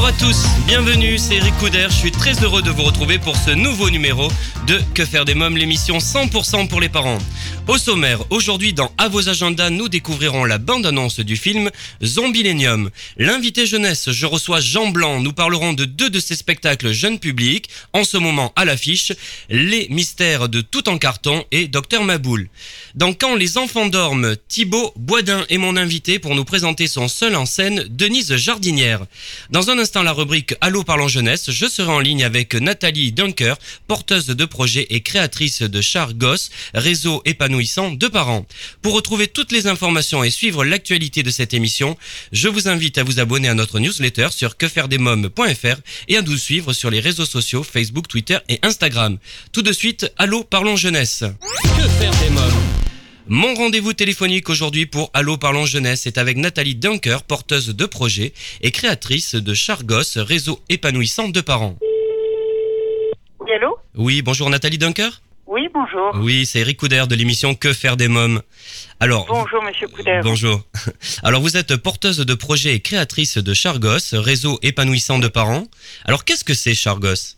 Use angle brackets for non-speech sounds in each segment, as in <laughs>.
Bonjour à tous, bienvenue, c'est Eric Couder, je suis très heureux de vous retrouver pour ce nouveau numéro Que faire des mômes, l'émission 100% pour les parents. Au sommaire, aujourd'hui dans À vos agendas, nous découvrirons la bande-annonce du film Zombilenium. L'invité jeunesse, je reçois Jean Blanc, nous parlerons de deux de ses spectacles jeunes publics, en ce moment à l'affiche, Les mystères de tout en carton et Docteur Maboul. Dans Quand les enfants dorment, Thibaut Boisdin est mon invité pour nous présenter son seul en scène, Denise Jardinière. Dans un instant, la rubrique Allô parlons jeunesse, je serai en ligne avec Nathalie Dunker, porteuse de et créatrice de Char Gosse, réseau épanouissant de parents. Pour retrouver toutes les informations et suivre l'actualité de cette émission, je vous invite à vous abonner à notre newsletter sur quefairedesmoms.fr et à nous suivre sur les réseaux sociaux Facebook, Twitter et Instagram. Tout de suite, Allô parlons jeunesse. Que faire des mômes? Mon rendez-vous téléphonique aujourd'hui pour Allô Parlons Jeunesse est avec Nathalie Dunker, porteuse de projet et créatrice de Chargos, réseau épanouissant de parents. Allô? Oui, bonjour Nathalie Dunker Oui, bonjour. Oui, c'est Eric Couder de l'émission Que faire des mômes. Alors, Bonjour, monsieur Couder. bonjour. <laughs> Alors, vous êtes porteuse de projet et créatrice de Chargos, réseau épanouissant de parents. Alors, qu'est-ce que c'est Chargos?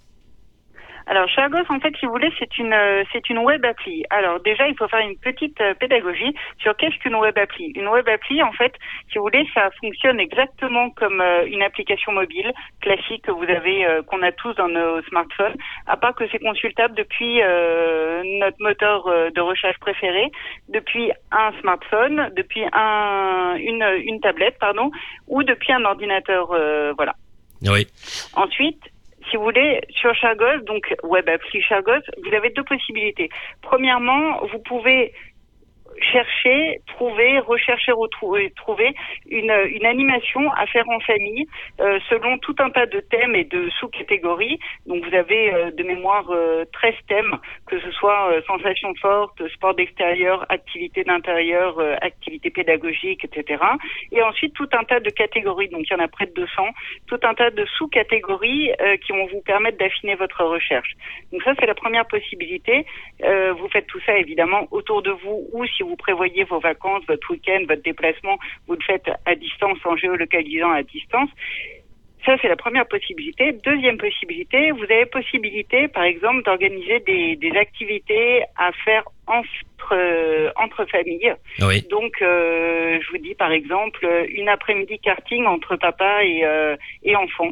Alors, Chargos, en fait, si vous voulez, c'est une, euh, c'est une web appli. Alors, déjà, il faut faire une petite euh, pédagogie sur qu'est-ce qu'une web appli. Une web appli, en fait, si vous voulez, ça fonctionne exactement comme euh, une application mobile classique que vous avez, qu'on a tous dans nos smartphones, à part que c'est consultable depuis euh, notre moteur de recherche préféré, depuis un smartphone, depuis un, une, une tablette, pardon, ou depuis un ordinateur, euh, voilà. Oui. Ensuite, si vous voulez, sur Chargos, donc web appli Chargos, vous avez deux possibilités. Premièrement, vous pouvez chercher, trouver, rechercher, retrouver, trouver une, une animation à faire en famille euh, selon tout un tas de thèmes et de sous-catégories. Donc vous avez euh, de mémoire euh, 13 thèmes, que ce soit euh, sensations fortes, sport d'extérieur, activité d'intérieur, activité pédagogique, etc. Et ensuite tout un tas de catégories, donc il y en a près de 200, tout un tas de sous-catégories qui vont vous permettre d'affiner votre recherche. Donc ça c'est la première possibilité. Vous faites tout ça évidemment autour de vous ou si vous prévoyez vos vacances, votre week-end, votre déplacement, vous le faites à distance en géolocalisant à distance. Ça, c'est la première possibilité. Deuxième possibilité, vous avez possibilité, par exemple, d'organiser des, des activités à faire entre, euh, entre familles. Oui. Donc, euh, je vous dis, par exemple, une après-midi karting entre papa et, euh, et enfant.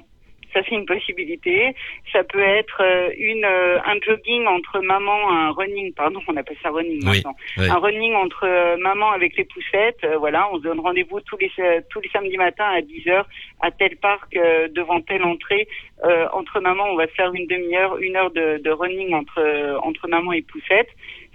Ça, c'est une possibilité. Ça peut être euh, une, euh, un jogging entre maman, un running, pardon, on appelle ça running Oui, maintenant. oui. Un running entre euh, maman avec les poussettes. voilà, on se donne rendez-vous tous les, tous les samedis matins à 10h à tel parc, devant telle entrée. Euh, entre maman, on va se faire une demi-heure, une heure de, de running entre, entre maman et poussette.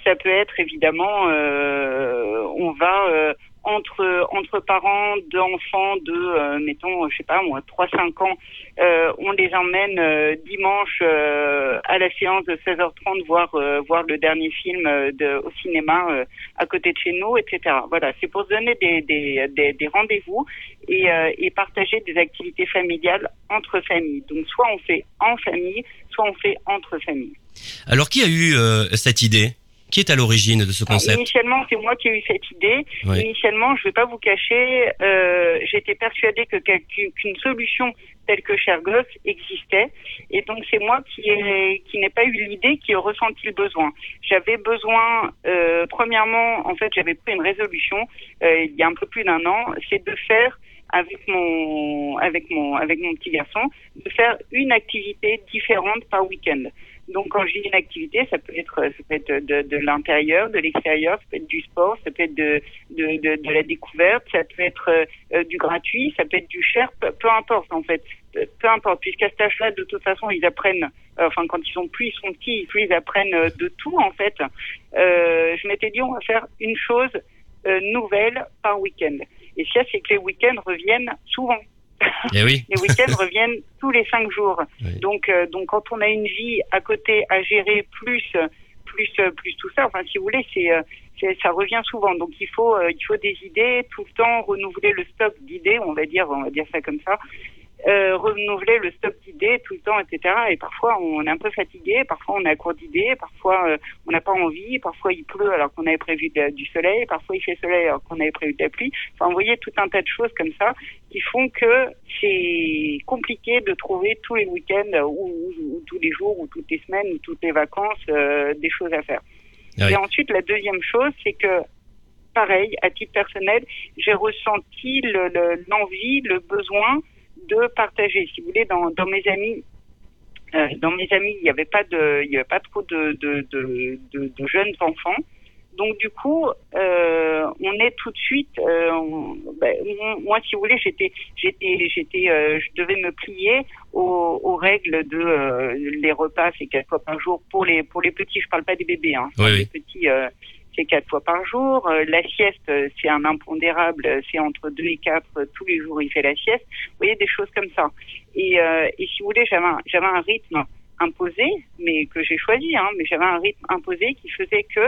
Ça peut être évidemment, euh, on va euh, entre entre parents d'enfants de, euh, mettons, je sais pas moi, 3-5 ans, euh, on les emmène euh, dimanche à la séance de 16h30 voir voir le dernier film au cinéma à côté de chez nous, etc. Voilà, c'est pour se donner des des, des, rendez-vous et, partager des activités familiales entre familles. Donc soit on fait en famille, soit on fait entre familles. Alors, qui a eu cette idée? Qui est à l'origine de ce concept initialement, c'est moi qui ai eu cette idée. Oui. Initialement, je ne vais pas vous cacher, euh, j'étais persuadée que qu'une qu'une solution telle que Chergos existait. Et donc, c'est moi qui ai, qui n'ai pas eu l'idée, qui ai ressenti le besoin. J'avais besoin, euh, premièrement, en fait, j'avais pris une résolution euh, il y a un peu plus d'un an, c'est de faire avec mon avec mon avec mon petit garçon de faire une activité différente par week-end. Donc quand je dis une activité, ça peut être ça peut être de, de l'intérieur, de l'extérieur, ça peut être du sport, ça peut être de de, de, de la découverte, ça peut être euh, du gratuit, ça peut être du cher, peu, importe en fait, peu, importe. Puisqu'à cet âge-là, de toute façon, ils apprennent, euh, enfin quand ils sont plus ils sont petits, plus ils apprennent euh, de tout en fait. Euh, je m'étais dit on va faire une chose nouvelle par week-end. Et ce c'est que les week-ends reviennent souvent. Eh oui. les week-ends <laughs> reviennent tous les cinq jours. Donc, euh, donc quand on a une vie à côté à gérer, plus, plus, plus tout ça, enfin, si vous voulez, c'est, ça revient souvent. Donc, il faut, il faut des idées tout le temps, renouveler le stock d'idées, on va dire, on va dire ça comme ça euh, renouveler le stock d'idées tout le temps, etc. Et parfois on est un peu fatigué, parfois on a court d'idées, parfois euh, on n'a pas envie, parfois il pleut alors qu'on avait prévu du soleil, parfois il fait soleil alors qu'on avait prévu de la pluie. Enfin, vous voyez tout un tas de choses comme ça qui font que c'est compliqué de trouver tous les week-ends ou, tous les jours ou toutes les semaines ou toutes les vacances euh, des choses à faire. Ah Et ensuite, la deuxième chose, c'est que pareil, à titre personnel, j'ai ressenti l'envie, le, le besoin de partager. Si vous voulez, dans, dans mes amis, euh, dans mes amis, il n'y avait pas de, il y avait pas trop de, de, de, de, jeunes enfants. Donc du coup, euh, on est tout de suite. Euh, ben, moi, si vous voulez, j'étais, j'étais, j'étais, euh, je devais me plier aux, aux règles de les repas, c'est quatre fois par jour pour les pour les petits. Je parle pas des bébés, hein. Oui, les petits c'est quatre fois par jour. Euh, la sieste, euh, c'est un impondérable, euh, c'est entre deux et quatre tous les jours. Il fait la sieste. Vous voyez des choses comme ça. Et, et si vous voulez, j'avais un, un rythme imposé, mais que j'ai choisi, hein, mais j'avais un rythme imposé qui faisait que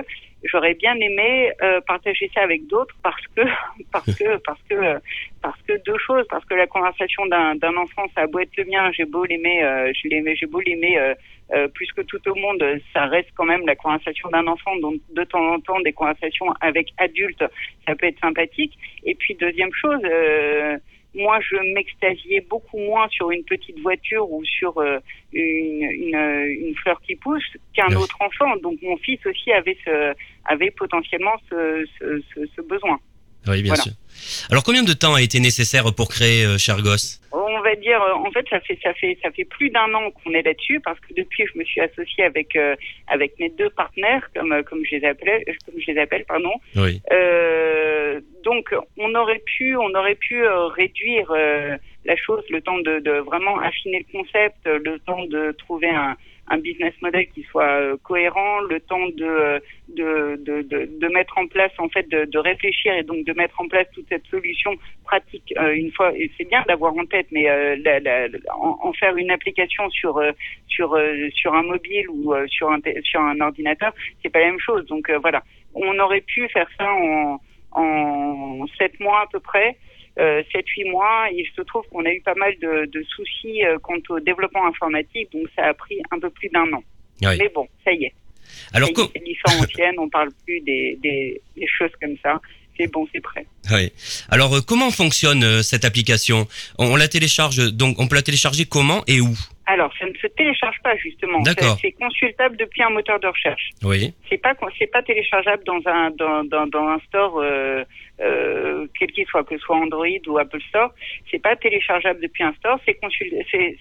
j'aurais bien aimé partager ça avec d'autres parce que <laughs> parce que parce que parce que deux choses parce que la conversation d'un enfant ça a beau être le mien j'ai beau l'aimer je l'aimais j'ai beau l'aimer euh, plus que tout au monde ça reste quand même la conversation d'un enfant donc de temps en temps des conversations avec adultes ça peut être sympathique et puis deuxième chose euh, moi, je m'extasiais beaucoup moins sur une petite voiture ou sur euh, une, une, une, fleur qui pousse qu'un autre enfant. Donc, mon fils aussi avait, ce, avait potentiellement ce, ce, ce besoin. Oui, bien sûr. Alors, combien de temps a été nécessaire pour créer euh, Chergos On va dire, euh, en fait, ça fait ça fait ça fait plus d'un an qu'on est là-dessus parce que depuis, je me suis associée avec euh, avec mes deux partenaires, comme comme je les appelle, comme je les appelle, pardon. Oui. Euh, donc, on aurait pu on aurait pu réduire la chose, le temps de, de vraiment affiner le concept, le temps de trouver un un business model qui soit euh, cohérent, le temps de, de, de, de, mettre en place, en fait, de, de, réfléchir et donc de mettre en place toute cette solution pratique euh, une fois. Et c'est bien d'avoir en tête, mais euh, la, en, faire une application sur sur sur un mobile ou sur un sur un ordinateur, c'est pas la même chose. Donc voilà, on aurait pu faire ça en en sept mois à peu près. 7-8 euh, mois. Il se trouve qu'on a eu pas mal de, soucis euh, quant au développement informatique, donc ça a pris un peu plus d'un an. Mais bon, ça y est. Alors, c'est l'histoire ancienne, on parle plus des, des, choses comme ça. C'est bon, c'est prêt. Oui. Alors, euh, comment fonctionne cette application? On, la télécharge, donc on peut la télécharger comment et où? Alors, ça ne se télécharge pas justement. C'est consultable depuis un moteur de recherche. Oui. C'est pas c'est pas téléchargeable dans un dans, dans, dans un store euh, euh, quel qu'il soit, que ce soit Android ou Apple Store. C'est pas téléchargeable depuis un store. C'est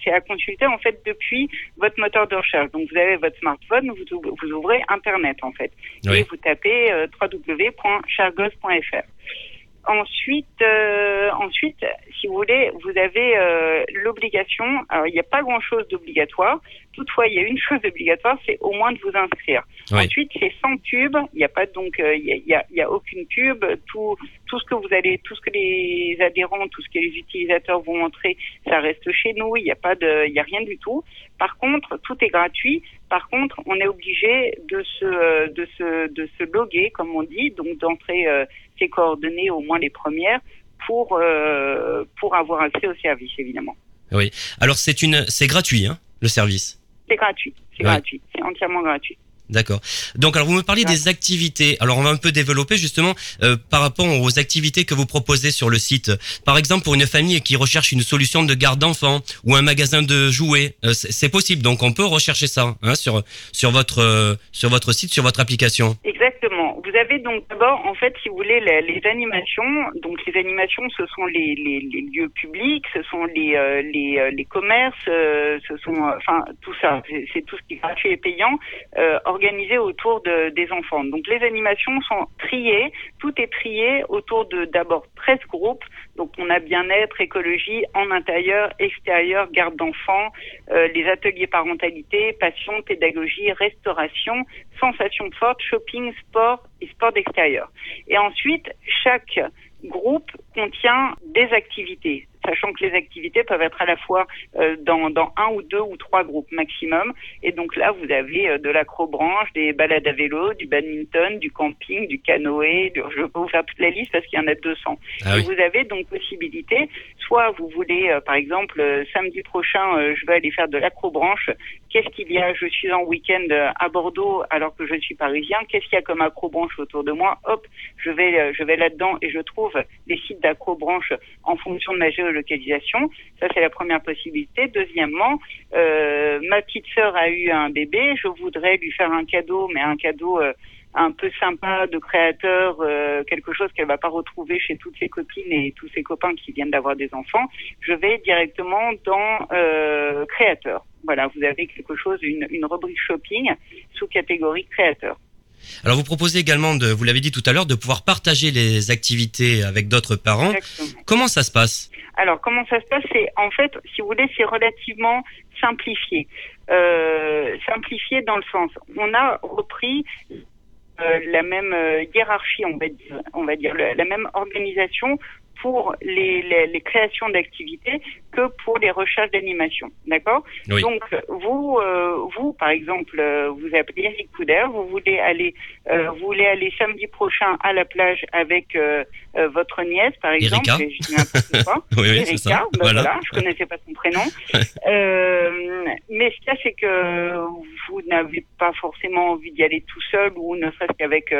c'est à consulter en fait depuis votre moteur de recherche. Donc vous avez votre smartphone, vous, vous ouvrez Internet en fait et vous tapez euh, www.chargos.fr. Ensuite, euh, ensuite, si vous voulez, vous avez euh, l'obligation. Alors, il n'y a pas grand-chose d'obligatoire. Toutefois, il y a une chose obligatoire, c'est au moins de vous inscrire. Ensuite, c'est sans pub. Il n'y a pas donc, euh, il y, a, y, a, aucune pub. Tout, tout ce que vous allez, tout ce que les adhérents, tout ce que les utilisateurs vont montrer, ça reste chez nous. Il n'y a pas de, il y a rien du tout. Par contre, tout est gratuit. Par contre, on est obligé de se, de se, de se loguer, comme on dit, donc d'entrer ses coordonnées, au moins les premières, pour euh, pour avoir accès au service, évidemment. Oui. Alors c'est une, c'est gratuit, hein, le service? C'est gratuit, c'est gratuit, c'est entièrement gratuit. D'accord. Donc alors vous me parliez des activités. Alors on va un peu développer justement euh, par rapport aux activités que vous proposez sur le site. Par exemple pour une famille qui recherche une solution de garde d'enfants ou un magasin de jouets, euh, c'est possible. Donc on peut rechercher ça hein, sur sur votre euh, sur votre site, sur votre application. Exactement. Vous avez donc d'abord en fait si vous voulez les, les, animations. Donc les animations ce sont les, les, les lieux publics, ce sont les les, les commerces, ce sont enfin tout ça. C'est tout ce qui est gratuit et payant organisé autour de, des enfants. Donc les animations sont triées, tout est trié autour de d'abord 13 groupes. Donc on a bien-être, écologie, en intérieur, extérieur, garde d'enfants, euh, les ateliers parentalité, passion, pédagogie, restauration, sensations fortes, shopping, sport et sport d'extérieur. Et ensuite, chaque groupe contient des activités sachant que les activités peuvent être à la fois euh, dans, dans, un ou deux ou trois groupes maximum. Et donc là, vous avez euh, de l'acrobranche, des balades à vélo, du badminton, du camping, du canoë. je peux vous faire toute la liste parce qu'il y en a 200. Ah vous avez donc possibilité, soit vous voulez, euh, par exemple, samedi prochain, je vais aller faire de l'acrobranche. Qu'est-ce qu'il y a? Je suis en week-end à Bordeaux alors que je suis parisien. Qu'est-ce qu'il y a comme acrobranche autour de moi? Hop, je vais, je vais là-dedans et je trouve des sites d'acrobranche en fonction de ma géologie localisation. Ça, c'est la première possibilité. Deuxièmement, euh, ma petite sœur a eu un bébé. Je voudrais lui faire un cadeau, mais un cadeau euh, un peu sympa de créateur, euh, quelque chose qu'elle va pas retrouver chez toutes ses copines et tous ses copains qui viennent d'avoir des enfants. Je vais directement dans créateur. Voilà, vous avez quelque chose, une, une rubrique shopping sous catégorie créateur. Alors vous proposez également, de, vous l'avez dit tout à l'heure, de pouvoir partager les activités avec d'autres parents. Comment ça se passe? Alors comment ça se passe? C'est en fait, si vous voulez, c'est relativement simplifié. Euh, simplifié dans le sens, on a repris euh, la même euh, hiérarchie, on va dire, on va dire la même organisation pour les, les, les créations d'activités que pour les recherches d'animation. D'accord? Donc, vous, euh, vous, par exemple, euh, vous appelez Eric Couder, vous voulez aller, euh, vous voulez aller samedi prochain à la plage avec euh, euh, votre nièce, par exemple. Erika. <laughs> oui, oui, Erika, ça. Ben voilà. voilà. je connaissais pas son prénom. <laughs> mais ce qu'il y a, c'est que vous n'avez pas forcément envie d'y aller tout seul ou ne serait-ce qu'avec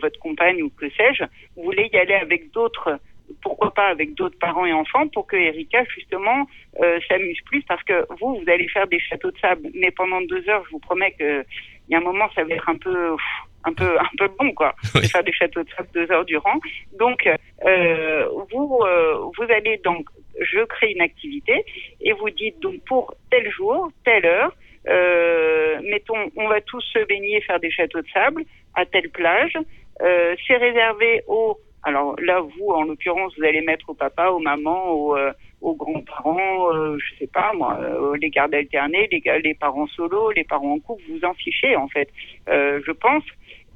votre compagne ou que sais-je. Vous voulez y aller avec d'autres pourquoi pas avec d'autres parents et enfants pour que Erika justement euh, s'amuse plus parce que vous vous allez faire des châteaux de sable. Mais pendant deux heures je vous promets que il y a un moment ça va être un peu un peu un peu bon quoi <laughs> de faire des châteaux de sable deux heures durant. Donc euh, vous euh, vous allez donc je crée une activité et vous dites donc pour tel jour telle heure euh, mettons on va tous se baigner faire des châteaux de sable à telle plage. Euh, c'est réservé aux alors là, vous, en l'occurrence, vous allez mettre au papa, aux mamans, aux, euh, grands-parents, euh, je sais pas moi, euh, les gardes alternés, les, les parents solo, les parents en couple, vous en fichez en fait, euh, je pense.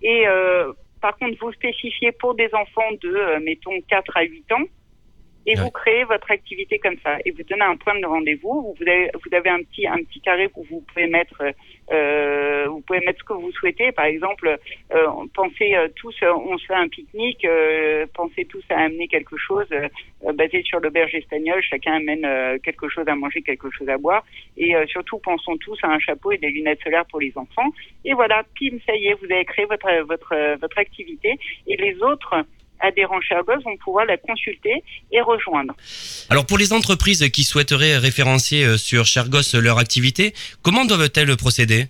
Et par contre, vous spécifiez pour des enfants de, mettons, 4 à 8 ans, et vous créez votre activité comme ça et vous donnez un point de rendez-vous. Vous avez, vous avez un petit un petit carré où vous pouvez mettre euh, vous pouvez mettre ce que vous souhaitez. Par exemple, euh, pensez euh, tous, on se fait un pique-nique, euh, pensez tous à amener quelque chose euh, basé sur l'auberge espagnole. Chacun amène quelque chose à manger, quelque chose à boire. Et surtout, pensons tous à un chapeau et des lunettes solaires pour les enfants. Et voilà, pim, ça y est, vous avez créé votre votre votre activité. Et les autres adhérents Chergos vont pouvoir la consulter et rejoindre. Alors pour les entreprises qui souhaiteraient référencier euh, sur Chergos leur activité, comment doivent-elles procéder?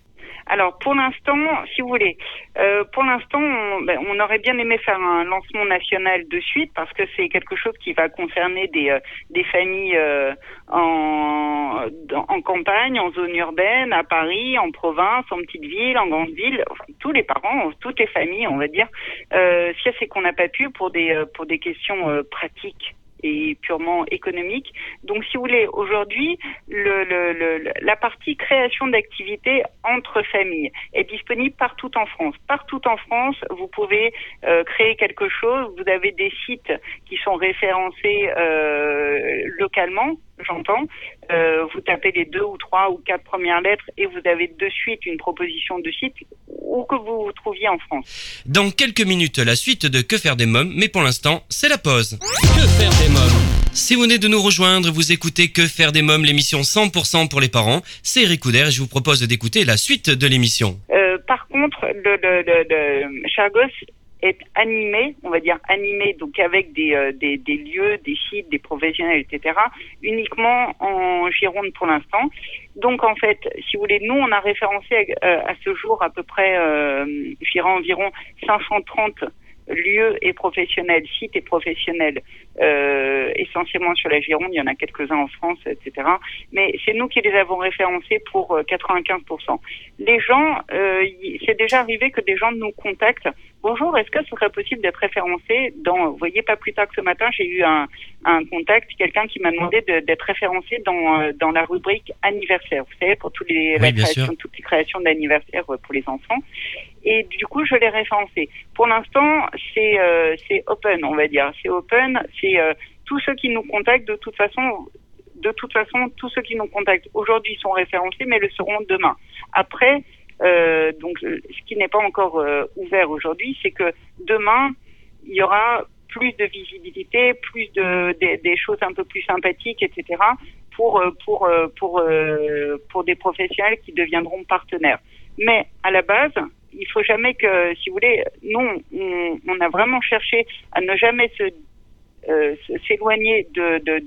Alors pour l'instant, si vous voulez, euh, pour l'instant, on, ben, on, aurait bien aimé faire un lancement national de suite parce que c'est quelque chose qui va concerner des, euh, des familles euh, en, en campagne, en zone urbaine, à Paris, en province, en petite ville, en grande ville, enfin, tous les parents, toutes les familles, on va dire. Euh, si c'est qu'on n'a pas pu pour des euh, pour des questions pratiques et purement économique. Donc, si vous voulez, aujourd'hui, le, le, la partie création d'activités entre familles est disponible partout en France. Partout en France, vous pouvez euh, créer quelque chose. Vous avez des sites qui sont référencés euh, localement, j'entends. Euh, vous tapez les deux ou trois ou quatre premières lettres et vous avez de suite une proposition de site où que vous vous trouviez en France. Dans quelques minutes, la suite de Que faire des mômes, mais pour l'instant, c'est la pause. Que faire des mômes Si vous venez de nous rejoindre, vous écoutez Que faire des mômes, l'émission 100% pour les parents. C'est Eric Couder et je vous propose d'écouter la suite de l'émission. Euh, par contre, le, le, le, le Chargos est animé, on va dire animé, donc avec des, euh, des, des, lieux, des sites, des professionnels, etc., uniquement en Gironde pour l'instant. Donc en fait, si vous voulez, nous, on a référencé euh, à ce jour à peu près, euh, environ 530 lieux et professionnels, sites et professionnels, euh, essentiellement sur la Gironde, il y en a quelques-uns en France, etc. Mais c'est nous qui les avons référencés pour 95%. Euh, les gens, euh, c'est déjà arrivé que des gens nous contactent bonjour, est-ce que ce serait possible d'être référencé dans, vous voyez, pas plus tard que ce matin, j'ai eu un, un contact, quelqu'un qui m'a demandé d'être référencé dans, euh, dans la rubrique anniversaire, vous savez, pour toutes les, toutes les créations d'anniversaire euh, pour les enfants. Et du coup, je l'ai référencé. Pour l'instant, c'est euh, c'est open, on va dire. C'est open, c'est tous ceux qui nous contactent, de toute façon, de toute façon, tous ceux qui nous contactent aujourd'hui sont référencés, mais le seront demain. Après, euh, donc, ce qui n'est pas encore euh, ouvert aujourd'hui, c'est que demain, il y aura plus de visibilité, plus de des, choses un peu plus sympathiques, etc. pour euh, pour euh, pour pour des professionnels qui deviendront partenaires. Mais à la base, il faut jamais que, si vous voulez, nous, on, on a vraiment cherché à ne jamais se euh, s'éloigner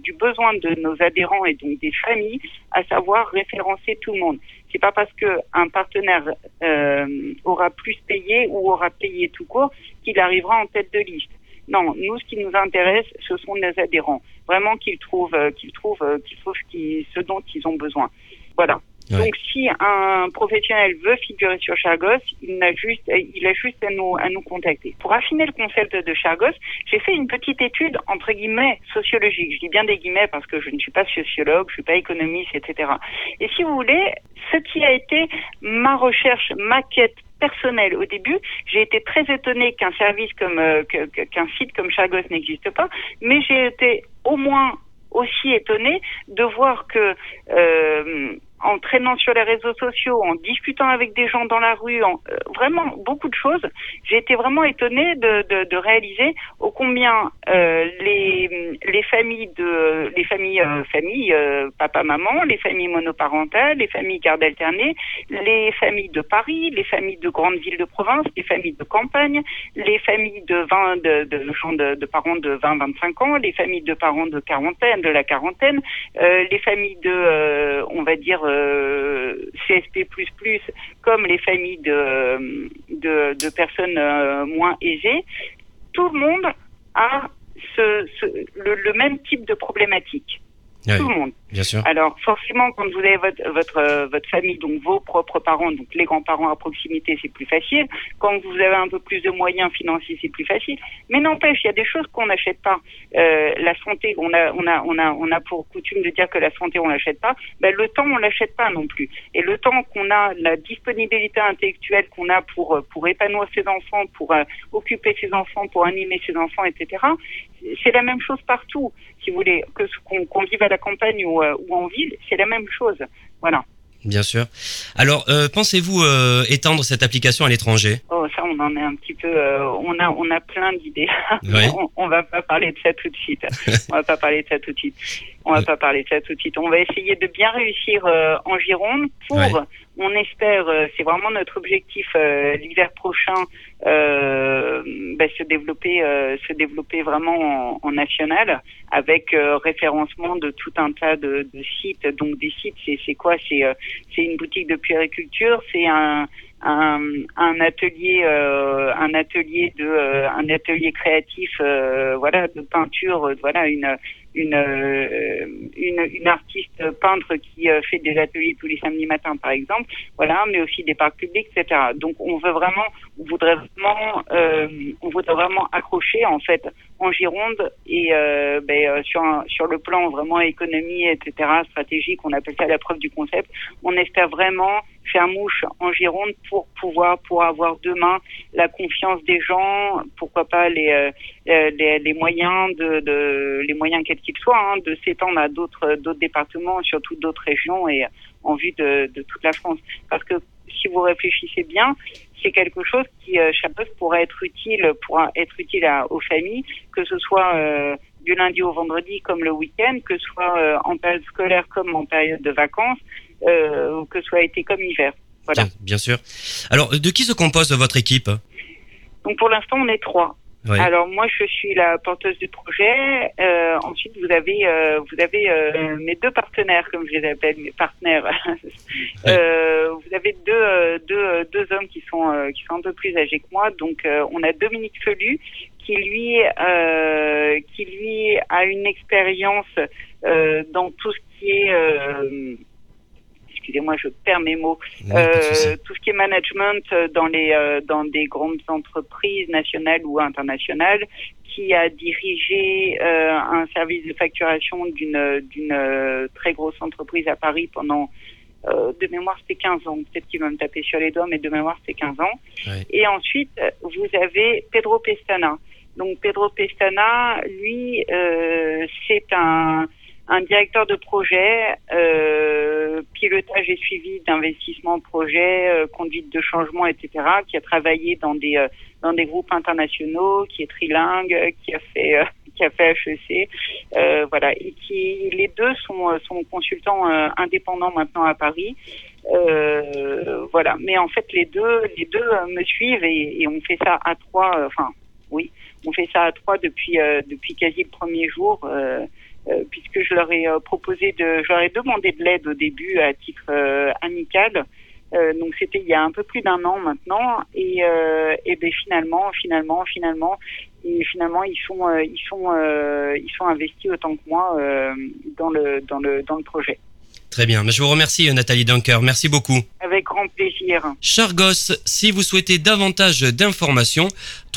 du besoin de nos adhérents et donc des familles, à savoir référencer tout le monde. C'est pas parce que un partenaire euh, aura plus payé ou aura payé tout court qu'il arrivera en tête de liste. Non, nous, ce qui nous intéresse, ce sont nos adhérents. Vraiment qu'ils trouvent, euh, ce dont ils ont besoin. Voilà. Donc, si un professionnel veut figurer sur Chargos, il a juste, il a juste à nous, à nous contacter. Pour affiner le concept de Chargos, j'ai fait une petite étude entre guillemets sociologique. Je dis bien des guillemets parce que je ne suis pas sociologue, je suis pas économiste, etc. Et si vous voulez, ce qui a été ma recherche, ma quête personnelle au début, j'ai été très étonnée qu'un service comme euh, qu'un site comme Chargos n'existe pas, mais j'ai été au moins aussi étonnée de voir que euh, en traînant sur les réseaux sociaux, en discutant avec des gens dans la rue, en, euh, vraiment beaucoup de choses. J'ai été vraiment étonnée de, de, de réaliser au combien euh, les, les familles de les familles euh, familles euh, papa maman, les familles monoparentales, les familles garde alternée, les familles de Paris, les familles de grandes villes de province, les familles de campagne, les familles de 20 de, de de, de, parents de 20 25 ans, les familles de parents de quarantaine, de la quarantaine, les familles de on va dire euh, CSP++, comme les familles de, personnes euh, moins aisées, tout le monde a le, même type de problématique. Tout le monde. Bien sûr. Alors forcément, quand vous avez votre votre euh, votre famille, donc vos propres parents, donc les grands-parents à proximité, c'est plus facile. Quand vous avez un peu plus de moyens financiers, c'est plus facile. Mais n'empêche, il y a des choses qu'on n'achète pas. Euh, la santé, on a on a on a on a pour coutume de dire que la santé on l'achète pas. Ben, le temps on l'achète pas non plus. Et le temps qu'on a, la disponibilité intellectuelle qu'on a pour euh, pour épanouir ses enfants, pour euh, occuper ses enfants, pour animer ses enfants, etc. C'est la même chose partout, si vous voulez, que qu'on qu'on vive à la campagne ou euh, ou en ville, c'est la même chose. Voilà. Bien sûr. Alors, euh, pensez-vous euh, étendre cette application à l'étranger? Oh, ça, on en est un petit peu. Euh, on a, on a plein d'idées. <laughs> on, on, va pas parler de ça tout de suite. on va pas parler de ça tout de suite. On va pas parler de ça tout de suite. On va essayer de bien réussir en Gironde pour on espère, euh, c'est vraiment notre objectif euh, l'hiver prochain, euh, ben, se développer, se développer vraiment en, national avec référencement de tout un tas de, sites. Donc des sites, c'est quoi? C'est une boutique de puériculture, c'est un, atelier un atelier de un atelier créatif voilà de peinture voilà une une, euh, une, une artiste peintre qui euh, fait des ateliers tous les samedis matins, par exemple, voilà, mais aussi des parcs publics, etc. Donc, on veut vraiment, on voudrait vraiment, euh, on voudrait vraiment accrocher en fait en Gironde et euh, ben, euh, sur un, sur le plan vraiment économie, etc. stratégique, on appelle ça la preuve du concept. On espère vraiment faire mouche en Gironde pour pouvoir pour avoir demain la confiance des gens, pourquoi pas les les, les moyens de, de les moyens quels qu'ils soient, hein, de s'étendre à d'autres d'autres départements, surtout d'autres régions et en vue de, de toute la France. Parce que si vous réfléchissez bien, c'est quelque chose qui, euh, pourrait être utile, pourra être utile aux familles, que ce soit euh, du lundi au vendredi comme le week-end, que ce soit euh, en période scolaire comme en période de vacances, euh, ou que ce soit été comme hiver. Voilà. bien sûr. Alors, de qui se compose votre équipe? Donc pour l'instant, on est trois. Alors moi je suis la porteuse du projet. Euh, ensuite vous avez euh, vous avez euh, mes deux partenaires comme je les appelle mes partenaires. <laughs> Euh, vous avez deux deux deux hommes qui sont qui sont un peu plus âgés que moi. Donc on a Dominique Felu qui lui qui lui a une expérience dans tout ce qui est excusez-moi, je perds mes mots. Euh, tout ce qui est management dans les dans des grandes entreprises nationales ou internationales, qui a dirigé un service de facturation d'une d'une très grosse entreprise à Paris pendant de mémoire, c'était 15 ans. Peut-être qu'il va me taper sur les doigts, mais de mémoire, c'était 15 ans. Et ensuite, vous avez Pedro Pestana. Donc Pedro Pestana, lui, euh, c'est un, un, directeur de projet, euh, pilotage et suivi d'investissement projet, euh, conduite de changement, etc., qui a travaillé dans des euh, dans des groupes internationaux, qui est trilingue, qui a fait euh, <laughs> qui a fait HEC, voilà, et qui les deux sont sont consultants indépendants maintenant à Paris. voilà, mais en fait les deux les deux me suivent et, et on fait ça à trois, enfin oui, on fait ça à trois depuis euh, depuis quasi le premier jour. Euh, euh, puisque je leur ai proposé de, je leur ai demandé de l'aide au début à titre amical. donc c'était il y a un peu plus d'un an maintenant, et, et ben finalement, finalement, finalement, et finalement ils sont ils sont ils sont investis autant que moi dans le dans le dans le projet. Très bien, je vous remercie Nathalie Dunker, merci beaucoup. Avec grand plaisir. Chargos, si vous souhaitez davantage d'informations,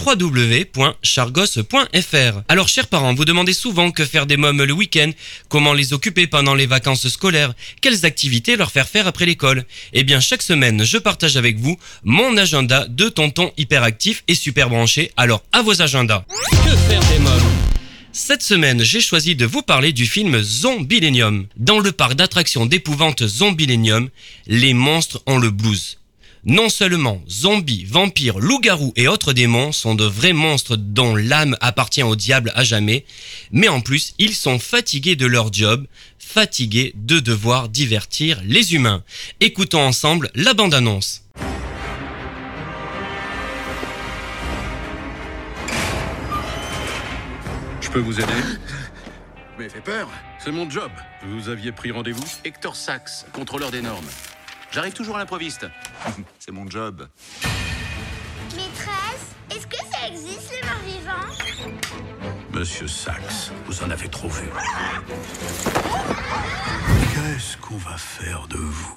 www.chargos.fr. Alors chers parents, vous demandez souvent que faire des mômes le week-end, comment les occuper pendant les vacances scolaires, quelles activités leur faire faire après l'école. Eh bien chaque semaine, je partage avec vous mon agenda de tonton hyperactif et super branché, alors à vos agendas. Que faire des mômes? Cette semaine, j'ai choisi de vous parler du film Zombilenium. Dans le parc d'attractions d'épouvante Zombilenium, les monstres ont le blues. Non seulement zombies, vampires, loups-garous et autres démons sont de vrais monstres dont l'âme appartient au diable à jamais, mais en plus ils sont fatigués de leur job, fatigués de devoir divertir les humains. Écoutons ensemble la bande-annonce. Peux vous aider <laughs> Mais fait peur. C'est mon job. Vous aviez pris rendez-vous Hector Sachs, contrôleur des normes. J'arrive toujours à l'improviste. <laughs> C'est mon job. Maîtresse, est-ce que ça existe les morts vivants? Monsieur Sachs, vous en avez trop vu. Qu'est-ce qu'on va faire de vous?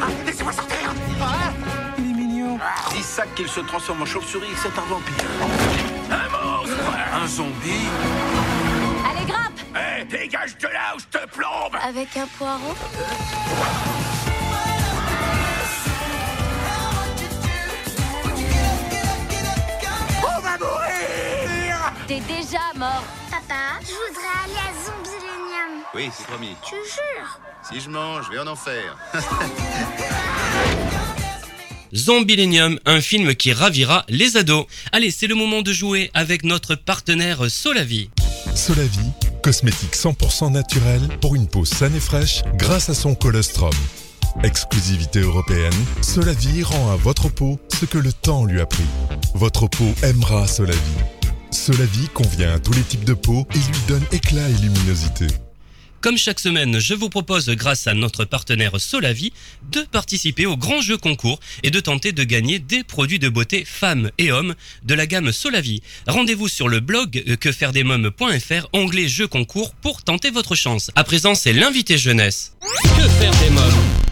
Ah, Laissez-moi sortir ah Il est mignon. Dis Sachs qu'il se transforme en chauve-souris et que c'est un vampire. Un un zombie. Allez, grimpe. Hé, dégage de là ou je te plombe. Avec un poireau. On va mourir. T'es déjà mort. Papa, je voudrais aller à Zombilenium. Oui, c'est promis. Tu jures Si je mange, je vais en enfer. <laughs> Zombilenium, un film qui ravira les ados. Allez, c'est le moment de jouer avec notre partenaire Solavi. Solavi, cosmétique 100% naturel pour une peau saine et fraîche grâce à son colostrum. Exclusivité européenne, Solavi rend à votre peau ce que le temps lui a pris. Votre peau aimera Solavi. Solavi convient à tous les types de peau et lui donne éclat et luminosité. Comme chaque semaine, je vous propose, grâce à notre partenaire Solavi, de participer au grand jeu concours et de tenter de gagner des produits de beauté femmes et hommes de la gamme Solavi. Rendez-vous sur le blog quefairedesmoms.fr, onglet jeu concours pour tenter votre chance. À présent, c'est l'invité jeunesse. Que faire des mômes?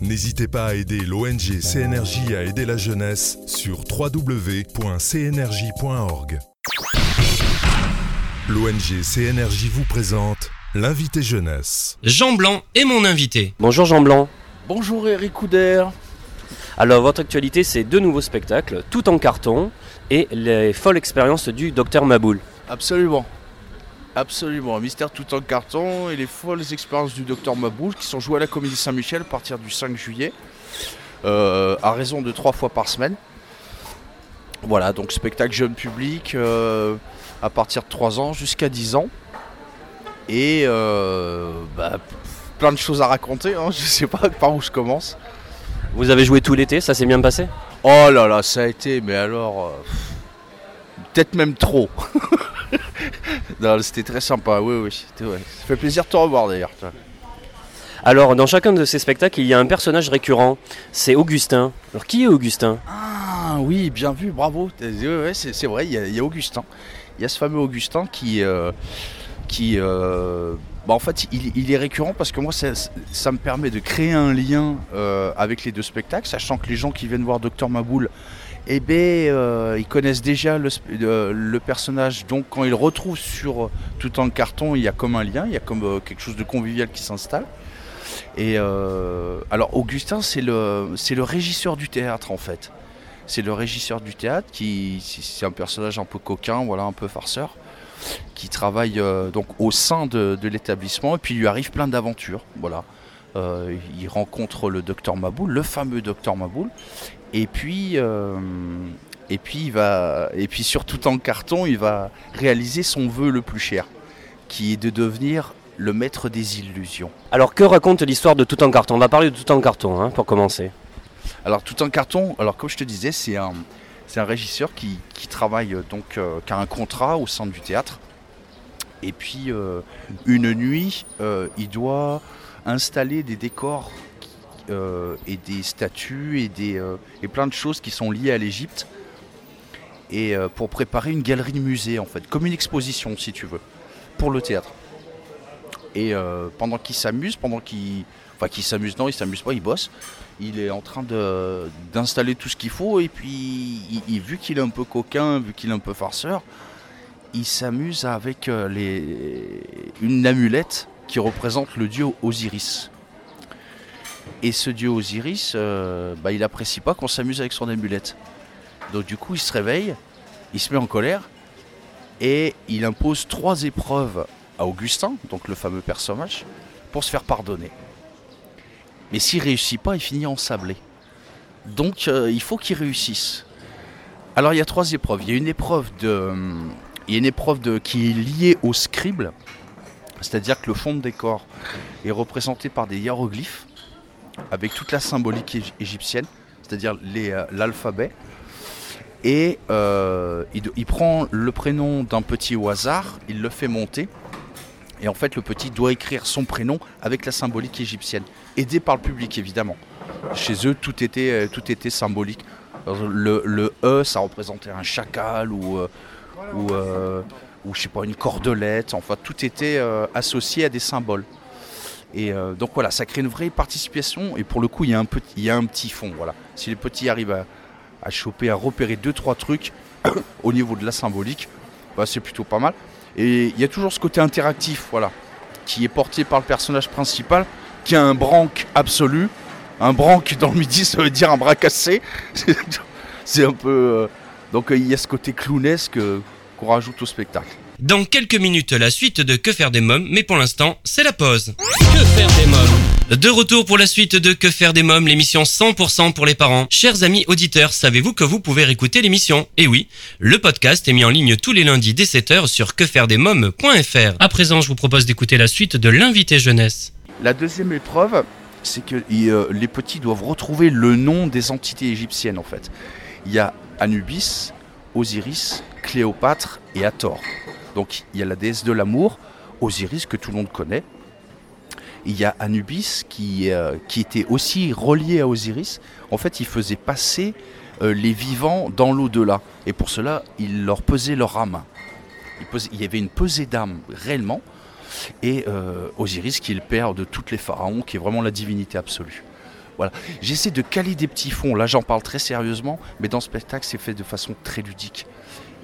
N'hésitez pas à aider l'ONG CNRJ à aider la jeunesse sur www.cnrj.org. L'ONG CNRJ vous présente l'invité jeunesse. Jean Blanc est mon invité. Bonjour Jean Blanc. Bonjour Eric Couder. Alors votre actualité c'est deux nouveaux spectacles, tout en carton et les folles expériences du docteur Maboul. Absolument. Absolument, un mystère tout en carton et les folles expériences du docteur Maboul qui sont jouées à la Comédie Saint-Michel à partir du 5 juillet, euh, à raison de trois fois par semaine. Voilà, donc spectacle jeune public euh, à partir de 3 ans jusqu'à 10 ans. Et euh, bah, plein de choses à raconter, hein, <laughs> je sais pas par où je commence. Vous avez joué tout l'été, ça s'est bien passé? Oh là là, ça a été, mais alors. Peut-être même trop. <laughs> c'était très sympa, oui, oui. c'était- ouais. Ça fait plaisir de te revoir d'ailleurs. Alors, dans chacun de ces spectacles, il y a un personnage récurrent. C'est Augustin. Alors, qui est Augustin? Ah oui, bien vu, bravo. Ouais, c'est c'est vrai, il y, a, il y a Augustin. Il y a ce fameux Augustin qui. euh, qui euh, bah, en fait, il, il est récurrent parce que moi, ça, ça me permet de créer un lien euh, avec les deux spectacles, sachant que les gens qui viennent voir Docteur Maboul, eh ben, euh, ils connaissent déjà euh, le personnage. Donc, quand ils retrouvent sur euh, tout en carton, il y a comme un lien, il y a comme quelque chose de convivial qui s'installe. Et alors, Augustin, c'est le, régisseur du théâtre, en fait. C'est le régisseur du théâtre qui, c'est un personnage un peu coquin, voilà, un peu farceur, qui travaille donc au sein de, l'établissement. Et puis, il lui arrive plein d'aventures, voilà. Il rencontre le docteur Maboul, le fameux docteur Maboul. Et puis, euh, et puis, il va, et puis surtout en carton, il va réaliser son vœu le plus cher, qui est de devenir le maître des illusions. Alors, que raconte l'histoire de Tout en carton? On va parler de Tout en carton, hein, pour commencer. Alors tout en carton, alors comme je te disais, c'est un, c'est un régisseur qui, qui travaille euh, donc, euh, qui a un contrat au sein du théâtre. Et puis euh, une nuit, il doit installer des décors euh, et des statues et, des, euh, et plein de choses qui sont liées à l'Égypte. Et euh, pour préparer une galerie de musée en fait, comme une exposition si tu veux, pour le théâtre. Et pendant qu'il s'amuse, pendant qu'il. Enfin, qu'il s'amuse, non, il s'amuse pas, il bosse. Il est en train d'installer tout ce qu'il faut. Et puis, vu qu'il est un peu coquin, vu qu'il est un peu farceur, il s'amuse avec les, une amulette qui représente le dieu Osiris. Et ce dieu Osiris, euh, bah, il apprécie pas qu'on s'amuse avec son amulette. Donc, du coup, il se réveille, il se met en colère et il impose trois épreuves à Augustin, donc le fameux personnage, pour se faire pardonner. Mais s'il réussit pas, il finit en sablé. Donc euh, il faut qu'il réussisse. Alors il y a trois épreuves. Il y a une épreuve de, il y a une épreuve de, qui est liée au scribe, c'est-à-dire que le fond de décor est représenté par des hiéroglyphes avec toute la symbolique ég- égyptienne, c'est-à-dire euh, l'alphabet. Et euh, il, prend le prénom d'un petit au hasard, il le fait monter. Et en fait, le petit doit écrire son prénom avec la symbolique égyptienne, aidé par le public évidemment. Chez eux, tout était, euh, tout était symbolique. Le, E, ça représentait un chacal ou, euh, ou, ou je sais pas, une cordelette. Enfin, tout était associé à des symboles. Et euh, donc voilà, ça crée une vraie participation. Et pour le coup, il y a un petit, il y a un petit fond. Voilà. Si les petits arrivent à, choper, à repérer deux trois trucs <coughs> au niveau de la symbolique, bah, c'est plutôt pas mal. Et il y a toujours ce côté interactif, voilà, qui est porté par le personnage principal, qui a un branque absolu. Un branque dans le midi, ça veut dire un bras cassé. <laughs> c'est un peu. euh, Donc euh, il y a ce côté clownesque qu'on rajoute au spectacle. Dans quelques minutes, la suite de Que faire des mômes, mais pour l'instant, c'est la pause. Que faire des mômes De retour pour la suite de Que faire des mômes, l'émission 100% pour les parents. Chers amis auditeurs, savez-vous que vous pouvez réécouter l'émission? Eh oui, le podcast est mis en ligne tous les lundis dès 7h sur quefairedesmômes.fr. À présent, je vous propose d'écouter la suite de l'invité jeunesse. La deuxième épreuve, c'est que euh, les petits doivent retrouver le nom des entités égyptiennes en fait. Il y a Anubis, Osiris, Cléopâtre et Hathor. Donc il y a la déesse de l'amour, Osiris que tout le monde connaît. Il y a Anubis qui, euh, était aussi relié à Osiris. En fait, il faisait passer euh, les vivants dans l'au-delà. Et pour cela, il leur pesait leur âme. Il y avait une pesée d'âme réellement. Et euh, Osiris qui est le père de toutes les pharaons, qui est vraiment la divinité absolue. Voilà. J'essaie de caler des petits fonds. Là, j'en parle très sérieusement, mais dans ce spectacle, c'est fait de façon très ludique.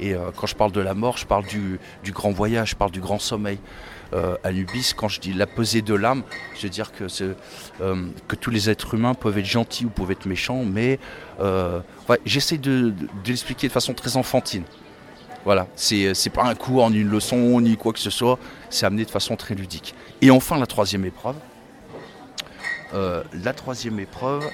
Et euh, quand je parle de la mort, je parle du, grand voyage, je parle du grand sommeil. Euh, Anubis, quand je dis la pesée de l'âme, je veux dire euh, que tous les êtres humains peuvent être gentils ou peuvent être méchants, mais euh, j'essaie de, l'expliquer de façon très enfantine. Voilà, c'est, pas un cours, ni une leçon, ni quoi que ce soit, c'est amené de façon très ludique. Et enfin, la troisième épreuve. Euh, la troisième épreuve,